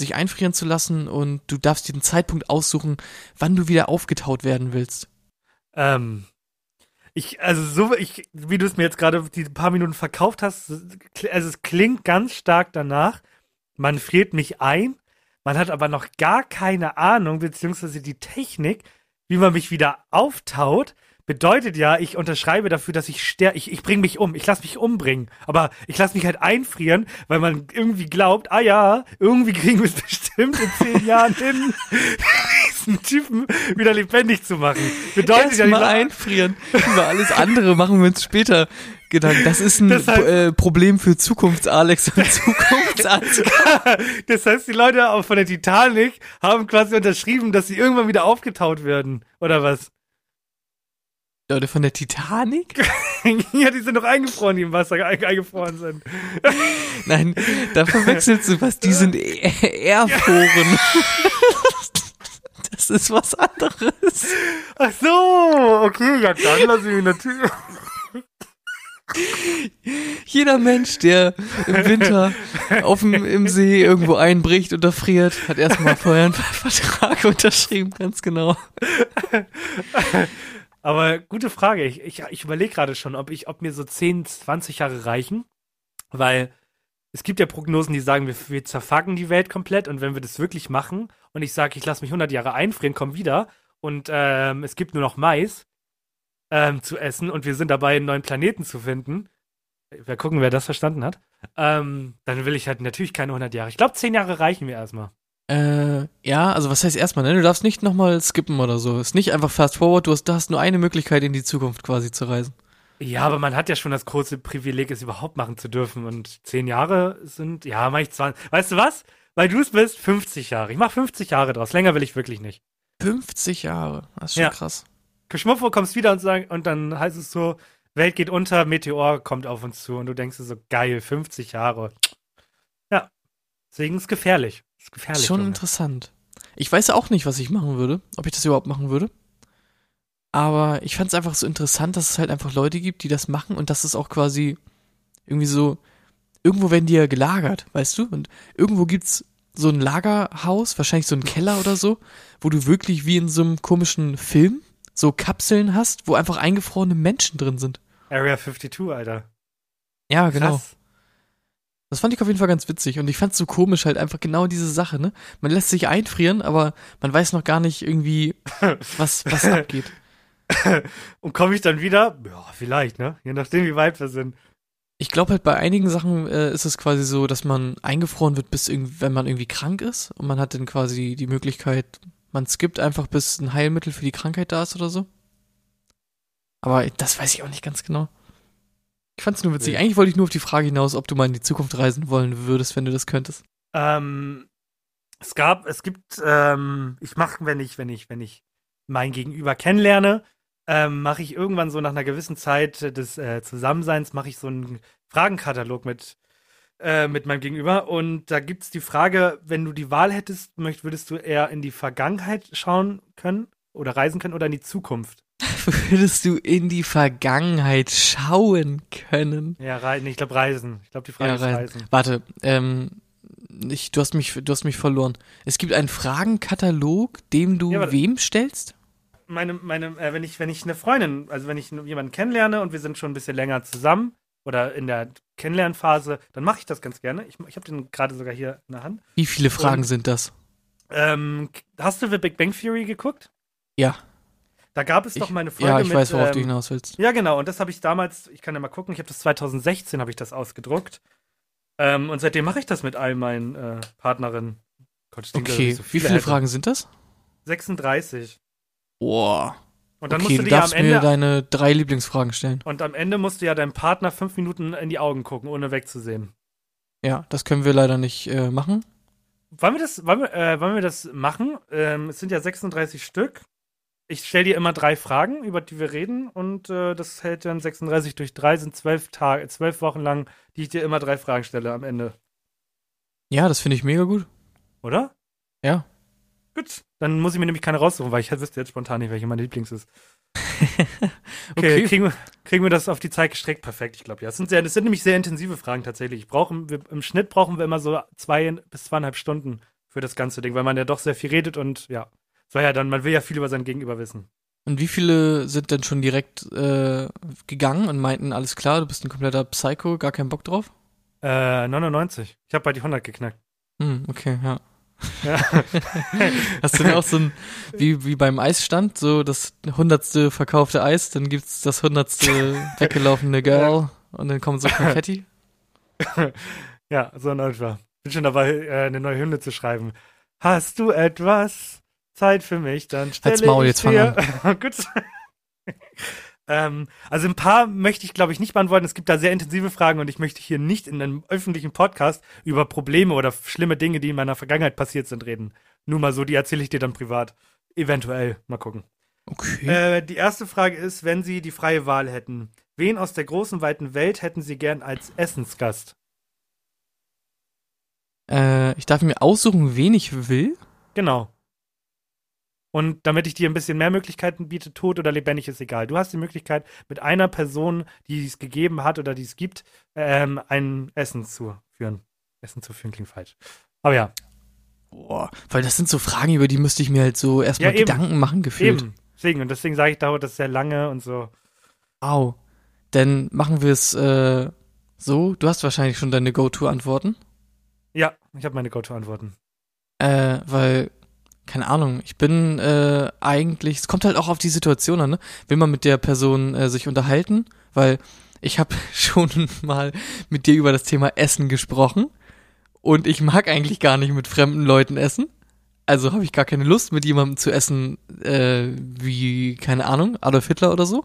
sich einfrieren zu lassen und du darfst dir einen Zeitpunkt aussuchen, wann du wieder aufgetaut werden willst. Ähm, ich, also so, ich, wie du es mir jetzt gerade die paar Minuten verkauft hast, also es klingt ganz stark danach, man friert mich ein, man hat aber noch gar keine Ahnung, beziehungsweise die Technik, wie man mich wieder auftaut, bedeutet ja, ich unterschreibe dafür, dass ich sterbe, ich, ich bringe mich um, ich lasse mich umbringen, aber ich lasse mich halt einfrieren, weil man irgendwie glaubt, ah ja, irgendwie kriegen wir es bestimmt in zehn Jahren hin, diesen Typen wieder lebendig zu machen. Bedeutet ja, Erstmal dieser- einfrieren. Über alles andere machen wir uns später Gedanken. Das ist ein Das heißt- äh, Problem für Zukunfts-Alex und Zukunfts das heißt, die Leute von der Titanic haben quasi unterschrieben, dass sie irgendwann wieder aufgetaut werden. Oder was? Leute von der Titanic? ja, die sind doch eingefroren, die im Wasser ein- eingefroren sind. Nein, da verwechselst du was. Die sind e- Erforen. Das ist was anderes. Ach so, okay, ja, dann lass ich mich natürlich. Jeder Mensch, der im Winter auf dem, im See irgendwo einbricht und erfriert, hat erstmal vorher einen Vertrag unterschrieben, ganz genau. Aber gute Frage. Ich, ich, ich überlege gerade schon, ob ich, ob mir so 10, 20 Jahre reichen. Weil es gibt ja Prognosen, die sagen, wir, wir zerfacken die Welt komplett und wenn wir das wirklich machen und ich sage, ich lasse mich 100 Jahre einfrieren, komm wieder und ähm, es gibt nur noch Mais ähm, zu essen und wir sind dabei, einen neuen Planeten zu finden. Wir gucken, wer das verstanden hat. Ähm, dann will ich halt natürlich keine 100 Jahre. Ich glaube, 10 Jahre reichen mir erstmal. Äh, ja, also was heißt erstmal, ne? Du darfst nicht nochmal skippen oder so. Ist nicht einfach fast forward, du hast, du hast nur eine Möglichkeit, in die Zukunft quasi zu reisen. Ja, aber man hat ja schon das große Privileg, es überhaupt machen zu dürfen. Und 10 Jahre sind, ja, mach ich 20. Weißt du was? Weil du es bist, 50 Jahre. Ich mach 50 Jahre draus. Länger will ich wirklich nicht. 50 Jahre, das ist schon Ja. krass. Geschmuffo kommst wieder und, sag, und dann heißt es so, Welt geht unter, Meteor kommt auf uns zu. Und du denkst dir so, geil, 50 Jahre. Ja. Deswegen ist gefährlich. Ist gefährlich. Schon Junge. interessant. Ich weiß auch nicht, was ich machen würde, ob ich das überhaupt machen würde. Aber ich fand es einfach so interessant, dass es halt einfach Leute gibt, die das machen und dass es auch quasi irgendwie so, irgendwo werden die ja gelagert, weißt du? Und irgendwo gibt's so ein Lagerhaus, wahrscheinlich so ein Keller oder so, wo du wirklich wie in so einem komischen Film so Kapseln hast, wo einfach eingefrorene Menschen drin sind. Area 52, Alter. Ja, genau. Krass. Das fand ich auf jeden Fall ganz witzig und ich fand's so komisch halt einfach genau diese Sache, ne? Man lässt sich einfrieren, aber man weiß noch gar nicht irgendwie, was, was abgeht. Und komme ich dann wieder? Ja, vielleicht, ne? Je nachdem, wie weit wir sind. Ich glaube halt bei einigen Sachen äh, ist es quasi so, dass man eingefroren wird, bis irgendwie, wenn man irgendwie krank ist und man hat dann quasi die Möglichkeit, man skippt einfach, bis ein Heilmittel für die Krankheit da ist oder so. Aber das weiß ich auch nicht ganz genau. Ich fand's nur witzig. Eigentlich wollte ich nur auf die Frage hinaus, ob du mal in die Zukunft reisen wollen würdest, wenn du das könntest. Ähm, es gab, es gibt, ähm, ich mache, wenn ich, wenn ich, wenn ich mein Gegenüber kennenlerne, ähm, mache ich irgendwann so nach einer gewissen Zeit des äh, Zusammenseins, mache ich so einen Fragenkatalog mit, äh, mit meinem Gegenüber. Und da gibt's die Frage, wenn du die Wahl hättest, möcht, würdest du eher in die Vergangenheit schauen können oder reisen können oder in die Zukunft? Würdest du in die Vergangenheit schauen können? Ja, rei nee, ich glaube Reisen. Ich glaube, die Frage Ja, ist. Reisen. Warte, ähm, ich, du hast mich, du hast mich verloren. Es gibt einen Fragenkatalog, dem du Ja, wem stellst? meine, meine, äh, wenn ich, wenn ich eine Freundin, also wenn ich jemanden kennenlerne und wir sind schon ein bisschen länger zusammen oder in der Kennenlernphase, dann mache ich das ganz gerne. Ich, ich habe den gerade sogar hier in der Hand. Wie viele Fragen Und- sind das? Ähm, hast du The Big Bang Theory geguckt? Ja. Da gab es Ich, doch meine Folge ja, ich mit, weiß, worauf du ähm, hinaus willst. Ja, genau. Und das habe ich damals, ich kann ja mal gucken, ich habe das 2016 habe ich das ausgedruckt. Ähm, und seitdem mache ich das mit all meinen äh, Partnerinnen. Gott, ich denke, Okay, so wie viele hätte. Fragen sind das? 36. Boah. Und dann okay, musst du du dir ja darfst am mir Ende deine drei Lieblingsfragen stellen. und am Ende musst du ja deinem Partner fünf Minuten in die Augen gucken, ohne wegzusehen. Ja, das können wir leider nicht äh, machen. Wollen wir das, wollen wir, äh, wollen wir das machen? Ähm, es sind ja 36 Stück. Ich stelle dir immer drei Fragen, über die wir reden, und äh, das hält dann 36 durch drei, sind zwölf Tage, zwölf Wochen lang, die ich dir immer drei Fragen stelle am Ende. Ja, das finde ich mega gut. Oder? Ja. Gut. Dann muss ich mir nämlich keine raussuchen, weil ich wüsste jetzt spontan nicht, welche meine Lieblings ist. Okay, Okay. Kriegen, wir, kriegen wir das auf die Zeit gestreckt? Perfekt, ich glaube ja. Das sind, sehr, das sind nämlich sehr intensive Fragen tatsächlich. Ich brauche, wir, Im Schnitt brauchen wir immer so zwei bis zweieinhalb Stunden für das ganze Ding, weil man ja doch sehr viel redet und ja. Soll ja dann, man will ja viel über sein Gegenüber wissen. Und wie viele sind denn schon direkt äh, gegangen und meinten, alles klar, du bist ein kompletter Psycho, gar keinen Bock drauf? Äh, 99. Ich habe bei die 100 geknackt. Hm, okay, ja. Ja. Hast du denn auch so ein, wie, wie beim Eisstand, so das hundertste verkaufte Eis, dann gibt's das hundertste weggelaufene Girl und dann kommt so Konfetti? ja, so in etwa. Bin schon dabei, äh, eine neue Hymne zu schreiben. Hast du etwas Zeit für mich? Dann stelle Halt's Maul, jetzt dir. Gut. ähm, also ein paar möchte ich, glaube ich, nicht beantworten. Es gibt da sehr intensive Fragen und ich möchte hier nicht in einem öffentlichen Podcast über Probleme oder schlimme Dinge, die in meiner Vergangenheit passiert sind, reden. Nur mal so, die erzähle ich dir dann privat. Eventuell. Mal gucken. Okay. Äh, die erste Frage ist, wenn Sie die freie Wahl hätten, wen aus der großen, weiten Welt hätten Sie gern als Essensgast? Äh, ich darf mir aussuchen, wen ich will. Genau. Und damit ich dir ein bisschen mehr Möglichkeiten biete, tot oder lebendig ist egal. Du hast die Möglichkeit, mit einer Person, die es gegeben hat oder die es gibt, ähm, ein Essen zu führen. Essen zu führen klingt falsch. Aber ja, Boah, weil das sind so Fragen, über die müsste ich mir halt so erstmal Ja. Gedanken machen, gefühlt. eben. Deswegen, und deswegen sage ich, dauert das sehr lange und so. Au. Dann machen wir es äh, so. Du hast wahrscheinlich schon deine Go-To-Antworten. Ja, ich habe meine Go-To-Antworten. Äh, weil, keine Ahnung, ich bin äh, eigentlich, es kommt halt auch auf die Situation an, ne? Will man mit der Person äh, sich unterhalten? Weil ich habe schon mal mit dir über das Thema Essen gesprochen und ich mag eigentlich gar nicht mit fremden Leuten essen. Also habe ich gar keine Lust, mit jemandem zu essen, äh, wie, keine Ahnung, Adolf Hitler oder so.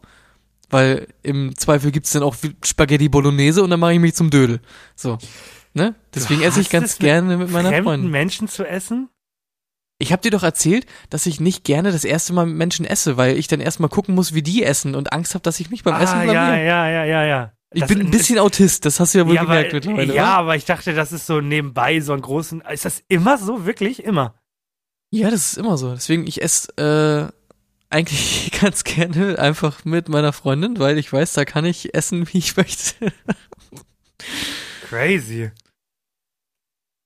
Weil im Zweifel gibt's dann auch Spaghetti Bolognese und dann mache ich mich zum Dödel. So. Ne? Deswegen esse ich ganz es gerne mit meiner Fremden Freundin. Menschen zu essen? Ich habe dir doch erzählt, dass ich nicht gerne das erste Mal mit Menschen esse, weil ich dann erstmal gucken muss, wie die essen und Angst habe, dass ich mich beim Essen ah, blamier. ja, ja, ja, ja, ja. Ich Das bin ein bisschen Autist, das hast du ja wohl ja, gemerkt aber, mittlerweile. ja, wa? aber ich dachte, das ist so nebenbei so ein großen. Ist das immer so? Wirklich? Immer? ja, das ist immer so. Deswegen, ich esse äh, eigentlich ganz gerne einfach mit meiner Freundin, weil ich weiß, da kann ich essen, wie ich möchte. Crazy.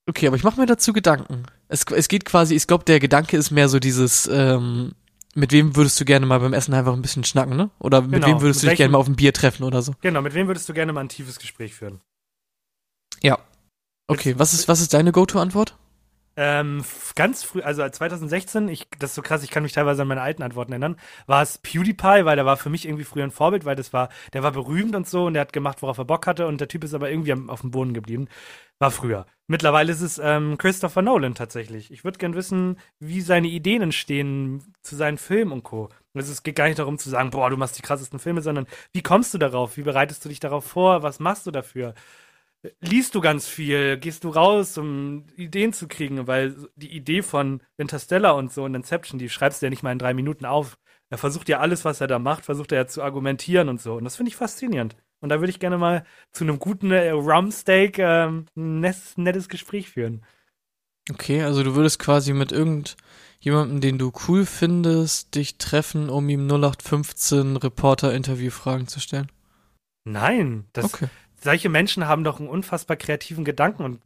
Okay, aber ich mache mir dazu Gedanken. Es, es geht quasi, ich glaube, der Gedanke ist mehr so dieses, ähm, mit wem würdest du gerne mal beim Essen einfach ein bisschen schnacken, ne? Oder mit Genau, wem würdest mit du dich gerne mal auf ein Bier treffen oder so? Genau, mit wem würdest du gerne mal ein tiefes Gespräch führen? Okay, was ist, was ist deine Go-To-Antwort? Ähm, ganz früh, also 2016, ich, das ist so krass, ich kann mich teilweise an meine alten Antworten erinnern, war es PewDiePie, weil der war für mich irgendwie früher ein Vorbild, weil das war, der war berühmt und so und der hat gemacht, worauf er Bock hatte und der Typ ist aber irgendwie auf dem Boden geblieben. War früher. Mittlerweile ist es ähm, Christopher Nolan tatsächlich. Ich würde gern wissen, wie seine Ideen entstehen zu seinen Filmen und Co. Also es geht gar nicht darum zu sagen, boah, du machst die krassesten Filme, sondern wie kommst du darauf? Wie bereitest du dich darauf vor? Was machst du dafür? Liest du ganz viel, gehst du raus, um Ideen zu kriegen, weil die Idee von Interstellar und so und Inception, die schreibst du ja nicht mal in drei Minuten auf. Er versucht ja alles, was er da macht, versucht er ja zu argumentieren und so. Und das finde ich faszinierend. Und da würde ich gerne mal zu einem guten äh, Rumsteak ähm, ein nettes, nettes Gespräch führen. Okay, also du würdest quasi mit irgendjemandem, den du cool findest, dich treffen, um ihm 0815 Reporter-Interview-Fragen zu stellen. Nein, das, okay. Solche Menschen haben doch einen unfassbar kreativen Gedanken und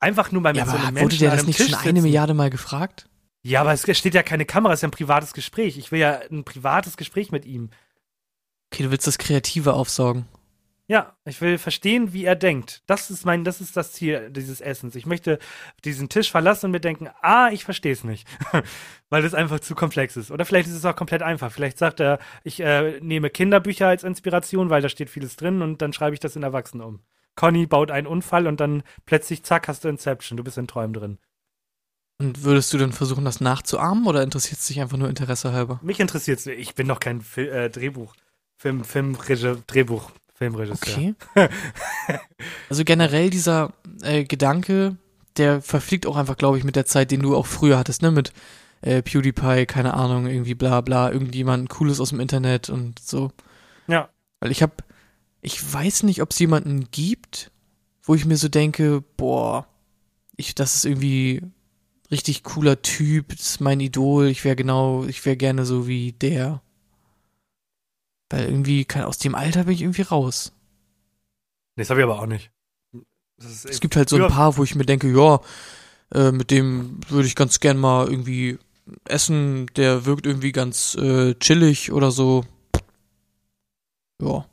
einfach nur mal mit Ja, so wurde Menschen der an das nicht Tisch schon eine sitzen. Milliarde Mal gefragt? Ja, aber es steht ja keine Kamera, es ist ja ein privates Gespräch. Ich will ja ein privates Gespräch mit ihm. Okay, du willst das Kreative aufsaugen. Ja, ich will verstehen, wie er denkt. Das ist mein, das ist das Ziel dieses Essens. Ich möchte diesen Tisch verlassen und mir denken, ah, ich verstehe es nicht. Weil es einfach zu komplex ist. Oder vielleicht ist es auch komplett einfach. Vielleicht sagt er, ich äh, nehme Kinderbücher als Inspiration, weil da steht vieles drin und dann schreibe ich das in Erwachsenen um. Conny baut einen Unfall und dann plötzlich, zack, hast du Inception. Du bist in Träumen drin. Und würdest du dann versuchen, das nachzuahmen oder interessiert es dich einfach nur Interesse halber? Mich interessiert es. Ich bin doch kein Fil äh, Drehbuch, Film, Filmregie, Drehbuch, Filmregisseur. Okay. also generell dieser äh, Gedanke, der verfliegt auch einfach, glaube ich, mit der Zeit, den du auch früher hattest, ne? Mit äh, PewDiePie, keine Ahnung, irgendwie bla bla, irgendjemand Cooles aus dem Internet und so. Ja. Weil ich habe, ich weiß nicht, ob es jemanden gibt, wo ich mir so denke, boah, ich, das ist irgendwie richtig cooler Typ, das ist mein Idol, ich wäre genau, ich wäre gerne so wie der. Weil irgendwie, kann, aus dem Alter bin ich irgendwie raus. Nee, das habe ich aber auch nicht. es gibt halt so ein paar, wo ich mir denke, ja, äh, mit dem würde ich ganz gern mal irgendwie essen, der wirkt irgendwie ganz äh, chillig oder so. Ja.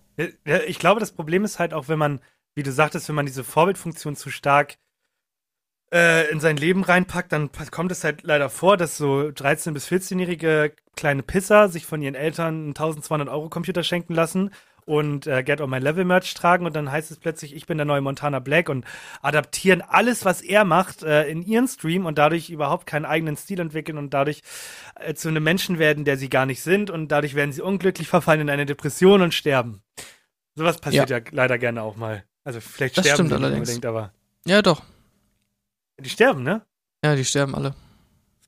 ja. Ich glaube, das Problem ist halt auch, wenn man, wie du sagtest, wenn man diese Vorbildfunktion zu stark äh, in sein Leben reinpackt, dann kommt es halt leider vor, dass so 13- bis 14-jährige kleine Pisser sich von ihren Eltern einen 1200 Euro Computer schenken lassen und äh, Get on My Level Merch tragen und dann heißt es plötzlich, ich bin der neue Montana Black und adaptieren alles, was er macht, äh, in ihren Stream und dadurch überhaupt keinen eigenen Stil entwickeln und dadurch äh, zu einem Menschen werden, der sie gar nicht sind und dadurch werden sie unglücklich verfallen in eine Depression und sterben. Sowas passiert ja, ja leider gerne auch mal. Also vielleicht das sterben sie nicht unbedingt, aber. Ja, doch. Die sterben, ne? Ja, die sterben alle.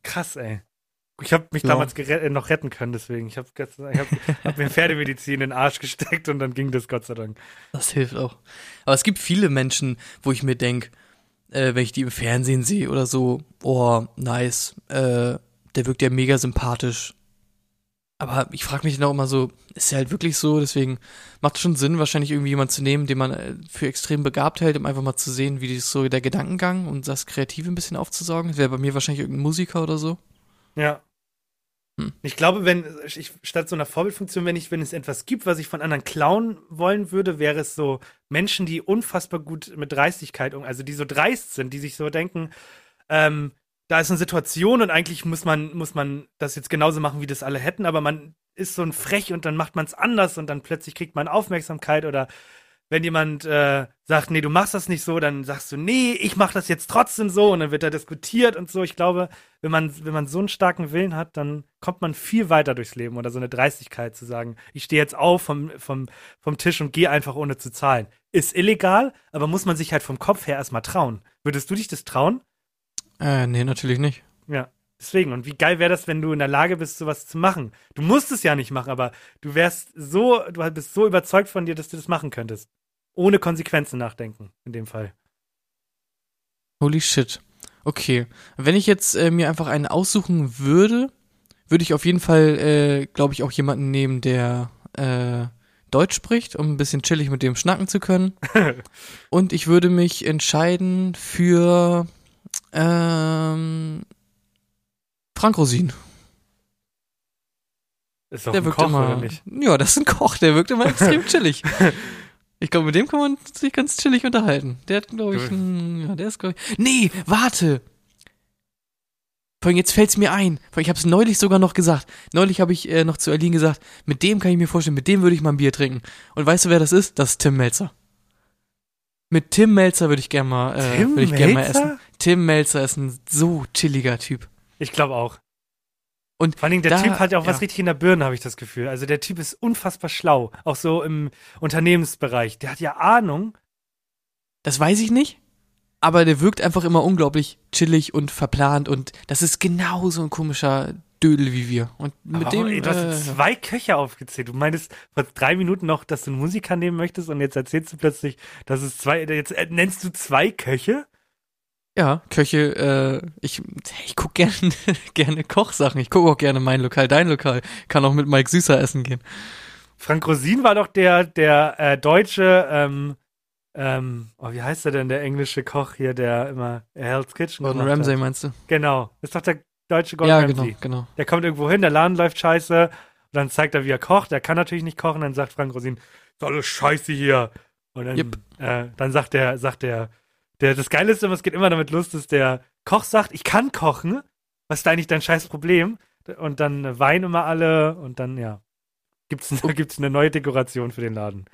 Krass, ey. Ich habe mich ja. damals äh, noch retten können, deswegen. Ich habe hab, hab mir Pferdemedizin in den Arsch gesteckt und dann ging das Gott sei Dank. Das hilft auch. Aber es gibt viele Menschen, wo ich mir denke, äh, wenn ich die im Fernsehen sehe oder so, oh, nice, äh, der wirkt ja mega sympathisch. Aber ich frage mich dann auch immer so, ist er halt wirklich so? Deswegen macht es schon Sinn, wahrscheinlich irgendwie jemanden zu nehmen, den man äh, für extrem begabt hält, um einfach mal zu sehen, wie ist so der Gedankengang und das Kreative ein bisschen aufzusaugen. Wäre bei mir wahrscheinlich irgendein Musiker oder so. Ja. Hm. Ich glaube, wenn ich statt so einer Vorbildfunktion, wenn ich, wenn es etwas gibt, was ich von anderen klauen wollen würde, wäre es so Menschen, die unfassbar gut mit Dreistigkeit, also die so dreist sind, die sich so denken, ähm, da ist eine Situation und eigentlich muss man, muss man das jetzt genauso machen, wie das alle hätten, aber man ist so ein Frech und dann macht man es anders und dann plötzlich kriegt man Aufmerksamkeit oder wenn jemand äh, sagt, nee, du machst das nicht so, dann sagst du, nee, ich mach das jetzt trotzdem so und dann wird da diskutiert und so. Ich glaube, wenn man, wenn man so einen starken Willen hat, dann kommt man viel weiter durchs Leben oder so eine Dreistigkeit zu sagen, ich stehe jetzt auf vom, vom, vom Tisch und gehe einfach ohne zu zahlen. Ist illegal, aber muss man sich halt vom Kopf her erstmal trauen. Würdest du dich das trauen? Äh, nee, natürlich nicht. Ja. Deswegen, und wie geil wäre das, wenn du in der Lage bist, sowas zu machen? Du musst es ja nicht machen, aber du wärst so, du bist so überzeugt von dir, dass du das machen könntest. Ohne Konsequenzen nachdenken, in dem Fall. Holy shit. Okay. Wenn ich jetzt äh, mir einfach einen aussuchen würde, würde ich auf jeden Fall, äh, glaube ich, auch jemanden nehmen, der äh, Deutsch spricht, um ein bisschen chillig mit dem schnacken zu können. Und ich würde mich entscheiden für ähm, Frank Rosin. Ist doch der ein wirkt Koch, immer, oder nicht? Ja, das ist ein Koch, der wirkt immer extrem chillig. Ich glaube, mit dem kann man sich ganz chillig unterhalten. Der hat, glaube ich, ein, ja, der ist, glaube ich. Nee, warte! Vor allem jetzt fällt's mir ein. Ich habe es neulich sogar noch gesagt. Neulich habe ich äh, noch zu Aline gesagt, mit dem kann ich mir vorstellen, mit dem würde ich mal ein Bier trinken. Und weißt du, wer das ist? Das ist Tim Melzer. Mit Tim Melzer würde ich gerne mal, äh, Tim würde ich gerne mal essen. Tim Melzer ist ein so chilliger Typ. Ich glaube auch. Und Vor allem, der da, Typ hat ja auch ja. was richtig in der Birne, habe ich das Gefühl. Also der Typ ist unfassbar schlau. Auch so im Unternehmensbereich. Der hat ja Ahnung. Das weiß ich nicht. Aber der wirkt einfach immer unglaublich chillig und verplant und das ist genau so ein komischer Dödel wie wir. Und mit Aber dem. Ey, du hast äh, zwei Köche aufgezählt. Du meintest vor drei Minuten noch, dass du einen Musiker nehmen möchtest und jetzt erzählst du plötzlich, dass es zwei. Jetzt äh, nennst du zwei Köche? Ja, Köche, äh, ich, ich guck gerne, gerne Kochsachen. Ich gucke auch gerne mein Lokal, dein Lokal. Kann auch mit Mike Süßer essen gehen. Frank Rosin war doch der, der äh, deutsche, ähm, ähm, oh, wie heißt der denn, der englische Koch hier, der immer Hell's Kitchen Gordon Ramsay meinst du? Genau. ist doch der deutsche Gordon ja, Ramsay. genau, genau. Der kommt irgendwo hin, der Laden läuft scheiße, und dann zeigt er, wie er kocht. Der kann natürlich nicht kochen, dann sagt Frank Rosin, ist alles scheiße hier. Und dann, yep. äh, dann sagt der, sagt der, der, das Geile ist immer, es geht immer damit los, dass der Koch sagt, ich kann kochen. Was ist eigentlich dein scheiß Problem? Und dann weinen immer alle und dann, ja, gibt's, oh. gibt's eine neue Dekoration für den Laden.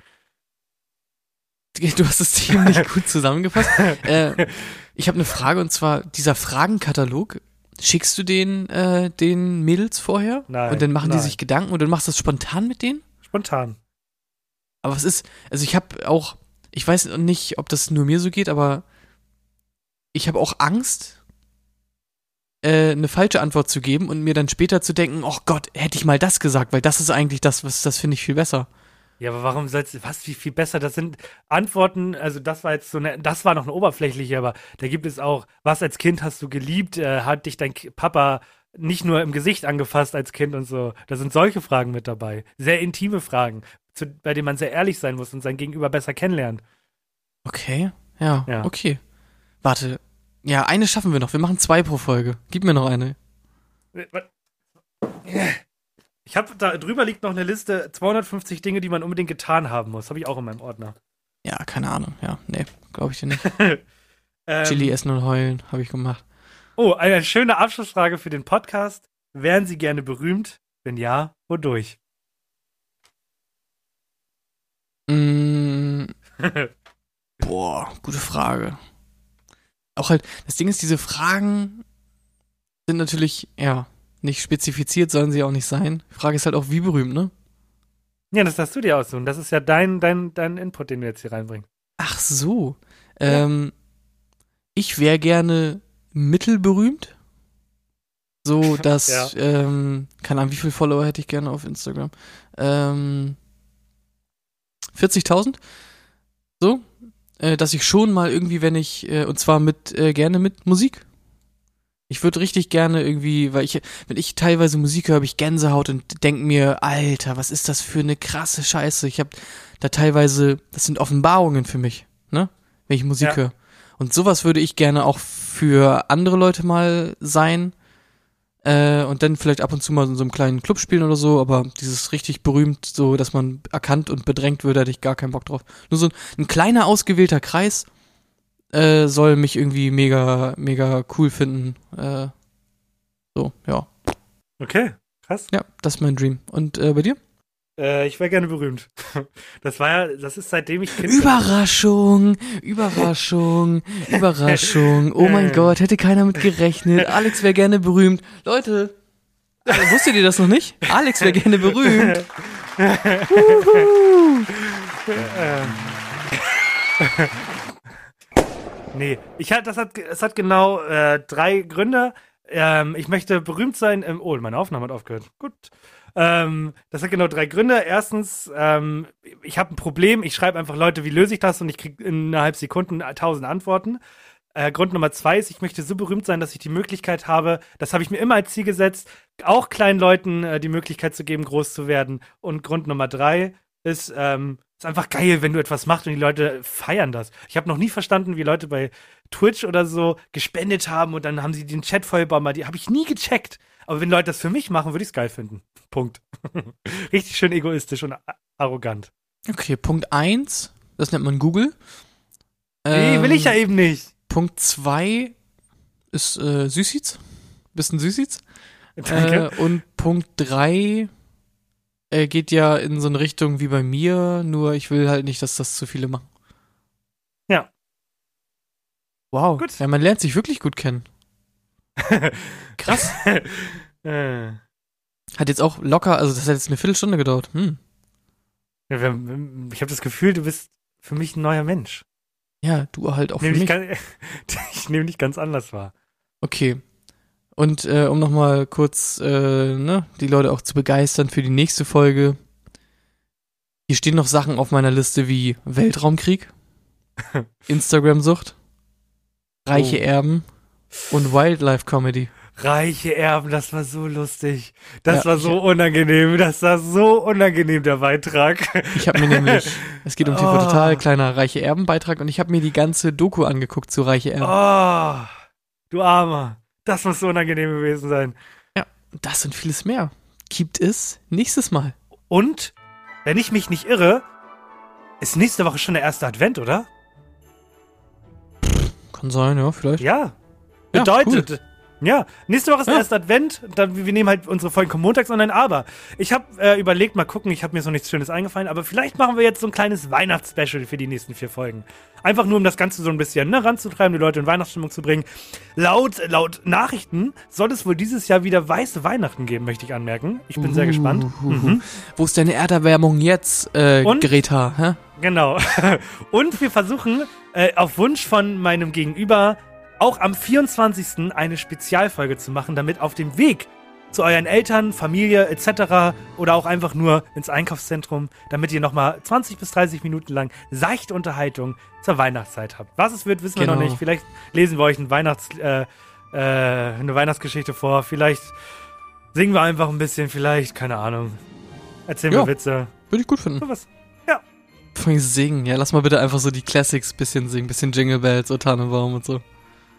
Du hast es ziemlich gut zusammengefasst. äh, ich habe eine Frage und zwar dieser Fragenkatalog. Schickst du den, äh, den Mädels vorher? Nein, Und dann machen die nein. sich Gedanken und dann machst du das spontan mit denen? Spontan. Aber was ist, also ich habe auch, ich weiß nicht, ob das nur mir so geht, aber ich habe auch Angst, äh, eine falsche Antwort zu geben und mir dann später zu denken, oh Gott, hätte ich mal das gesagt, weil das ist eigentlich das, was das finde ich viel besser. Ja, aber warum sollst du, was, wie viel besser? Das sind Antworten, also das war jetzt so eine, das war noch eine oberflächliche, aber da gibt es auch, was als Kind hast du geliebt, äh, hat dich dein Papa nicht nur im Gesicht angefasst als Kind und so. Da sind solche Fragen mit dabei. Sehr intime Fragen, zu, bei denen man sehr ehrlich sein muss und sein Gegenüber besser kennenlernt. Okay, ja, Ja. okay. Warte, ja, eine schaffen wir noch. Wir machen zwei pro Folge. Gib mir noch eine. Ich habe da drüber liegt noch eine Liste 250 Dinge, die man unbedingt getan haben muss. Habe ich auch in meinem Ordner. Ja, keine Ahnung. Ja, nee, glaube ich dir nicht. Ähm, Chili essen und heulen habe ich gemacht. Oh, eine schöne Abschlussfrage für den Podcast. Wären Sie gerne berühmt? Wenn ja, wodurch? Mm, boah, gute Frage. Auch halt, das Ding ist, diese Fragen sind natürlich, ja, nicht spezifiziert, sollen sie auch nicht sein. Die Frage ist halt auch, wie berühmt, ne? Ja, das darfst du dir aussuchen. Das ist ja dein, dein, dein Input, den du jetzt hier reinbringst. Ach so. Ähm, ich wäre gerne mittelberühmt. So, dass, Ja. ähm, keine Ahnung, wie viele Follower hätte ich gerne auf Instagram? Ähm, 40.000? So, äh, dass ich schon mal irgendwie, wenn ich, äh, und zwar mit, äh, gerne mit Musik. Ich würde richtig gerne irgendwie, weil ich, wenn ich teilweise Musik höre, habe ich Gänsehaut und denke mir, Alter, was ist das für eine krasse Scheiße. Ich habe da teilweise, das sind Offenbarungen für mich, ne? Wenn ich Musik Ja. höre. Und sowas würde ich gerne auch für andere Leute mal sein. Äh, und dann vielleicht ab und zu mal in so einem kleinen Club spielen oder so, aber dieses richtig berühmt, so dass man erkannt und bedrängt wird, hätte ich gar keinen Bock drauf. Nur so ein, ein kleiner ausgewählter Kreis äh, soll mich irgendwie mega, mega cool finden. Äh, so, ja. Okay, krass. Ja, das ist mein Dream. Und äh, bei dir? Äh, ich wäre gerne berühmt. Das war ja, das ist seitdem ich Kind Überraschung, Überraschung, Überraschung. Oh mein Gott, hätte keiner mit gerechnet. Alex wäre gerne berühmt. Leute, äh, wusstet ihr das noch nicht? Alex wäre gerne berühmt. Nee, ich hat, das hat, es hat genau äh, drei Gründe. Ähm, ich möchte berühmt sein. Im, oh, meine Aufnahme hat aufgehört. Gut. Ähm, das hat genau drei Gründe. Erstens, ähm, ich habe ein Problem. Ich schreibe einfach Leute, wie löse ich das? Und ich kriege innerhalb Sekunden tausend Antworten. Äh, Grund Nummer zwei ist, ich möchte so berühmt sein, dass ich die Möglichkeit habe, das habe ich mir immer als Ziel gesetzt, auch kleinen Leuten äh, die Möglichkeit zu geben, groß zu werden. Und Grund Nummer drei ist, ähm, ist einfach geil, wenn du etwas machst und die Leute feiern das. Ich habe noch nie verstanden, wie Leute bei Twitch oder so gespendet haben und dann haben sie den Chat vollbomber. Die habe ich nie gecheckt. Aber wenn Leute das für mich machen, würde ich es geil finden. Punkt. Richtig schön egoistisch und arrogant. Okay, Punkt eins, das nennt man Google. Nee, will ich ja Ähm, eben nicht. Punkt zwei ist äh, Süßiz. Bisschen Süßiz. Danke. Äh, und Punkt drei äh, geht ja in so eine Richtung wie bei mir, nur ich will halt nicht, dass das zu viele machen. Ja. Wow. Gut. Ja, man lernt sich wirklich gut kennen. Krass. Äh. Hat jetzt auch locker, also das hat jetzt eine Viertelstunde gedauert. Hm. Ja, wir- Ich habe das Gefühl, du bist für mich ein neuer Mensch. Ja, du halt auch für Nehm dich mich. ganz, ich nehme dich ganz anders wahr. Okay. Und äh, um nochmal kurz äh, ne, die Leute auch zu begeistern für die nächste Folge. Hier stehen noch Sachen auf meiner Liste wie Weltraumkrieg, Instagram-Sucht, reiche Oh. Erben und Wildlife Comedy. Reiche Erben, das war so lustig. Das Ja, war so unangenehm. Das war so unangenehm, der Beitrag. Ich habe mir nämlich, es geht um TV Oh. Total, kleiner reiche Erben-Beitrag und ich habe mir die ganze Doku angeguckt zu reiche Erben. Oh, du Armer. Das muss so unangenehm gewesen sein. Das und vieles mehr. Gibt es nächstes Mal. Und, wenn ich mich nicht irre, ist nächste Woche schon der erste Advent, oder? Kann sein, ja, vielleicht. Ja. Ja, Bedeutet, Ja, nächste Woche ist Ja. der erste Advent. Dann, wir nehmen halt unsere Folgen kommen montags online. Aber ich habe äh, überlegt, mal gucken, ich habe mir so nichts Schönes eingefallen, aber vielleicht machen wir jetzt so ein kleines Weihnachtsspecial für die nächsten vier Folgen. Einfach nur, um das Ganze so ein bisschen ne, ranzutreiben, die Leute in Weihnachtsstimmung zu bringen. Laut, laut Nachrichten soll es wohl dieses Jahr wieder weiße Weihnachten geben, möchte ich anmerken. Ich bin sehr gespannt. Mhm. Wo ist deine Erderwärmung jetzt, äh, Und? Greta? Hä? Genau. Und wir versuchen äh, auf Wunsch von meinem Gegenüber auch am 24. eine Spezialfolge zu machen, damit auf dem Weg zu euren Eltern, Familie etc. oder auch einfach nur ins Einkaufszentrum, damit ihr nochmal 20 bis 30 Minuten lang seichte Unterhaltung zur Weihnachtszeit habt. Was es wird, wissen wir noch Genau. nicht. Vielleicht lesen wir euch ein Weihnachts, äh, äh, eine Weihnachtsgeschichte vor. Vielleicht singen wir einfach ein bisschen. Vielleicht, keine Ahnung. Erzählen Ja. wir Witze. Würde ich gut finden. Sowas. Vor allem singen. Ja, lass mal bitte einfach so die Classics bisschen singen. Bisschen Jingle Bells, O Tannenbaum und so.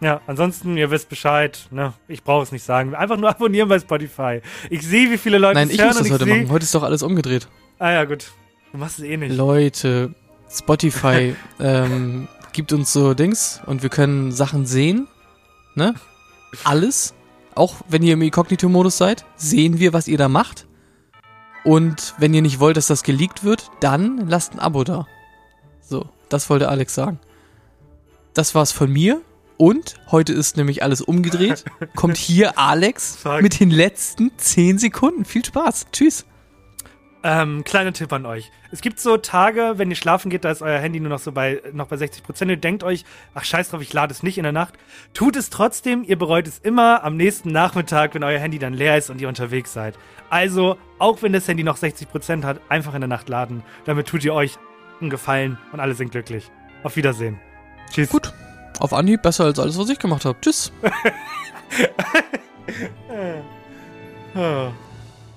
Ja, ansonsten, ihr wisst Bescheid, ne? Ich brauche es nicht sagen. Einfach nur abonnieren bei Spotify. Ich sehe, wie viele Leute Nein, es ich hören muss das heute seh- machen. Heute ist doch alles umgedreht. Ah ja, gut. Du machst es eh nicht. Leute, Spotify ähm, gibt uns so Dings und wir können Sachen sehen. Ne? Alles. Auch wenn ihr im Inkognito-Modus seid, sehen wir, was ihr da macht. Und wenn ihr nicht wollt, dass das geleakt wird, dann lasst ein Abo da. So, das wollte Alex sagen. Das war's von mir. Und heute ist nämlich alles umgedreht. Kommt hier Alex Fuck. mit den letzten 10 Sekunden. Viel Spaß. Tschüss. Ähm, kleiner Tipp an euch. Es gibt so Tage, wenn ihr schlafen geht, da ist euer Handy nur noch so bei, noch bei 60 Prozent. Ihr denkt euch, ach scheiß drauf, ich lade es nicht in der Nacht. Tut es trotzdem, ihr bereut es immer am nächsten Nachmittag, wenn euer Handy dann leer ist und ihr unterwegs seid. Also, auch wenn das Handy noch 60 Prozent hat, einfach in der Nacht laden. Damit tut ihr euch einen Gefallen und alle sind glücklich. Auf Wiedersehen. Tschüss. Gut. Auf Anhieb besser als alles, was ich gemacht habe. Tschüss. Oh.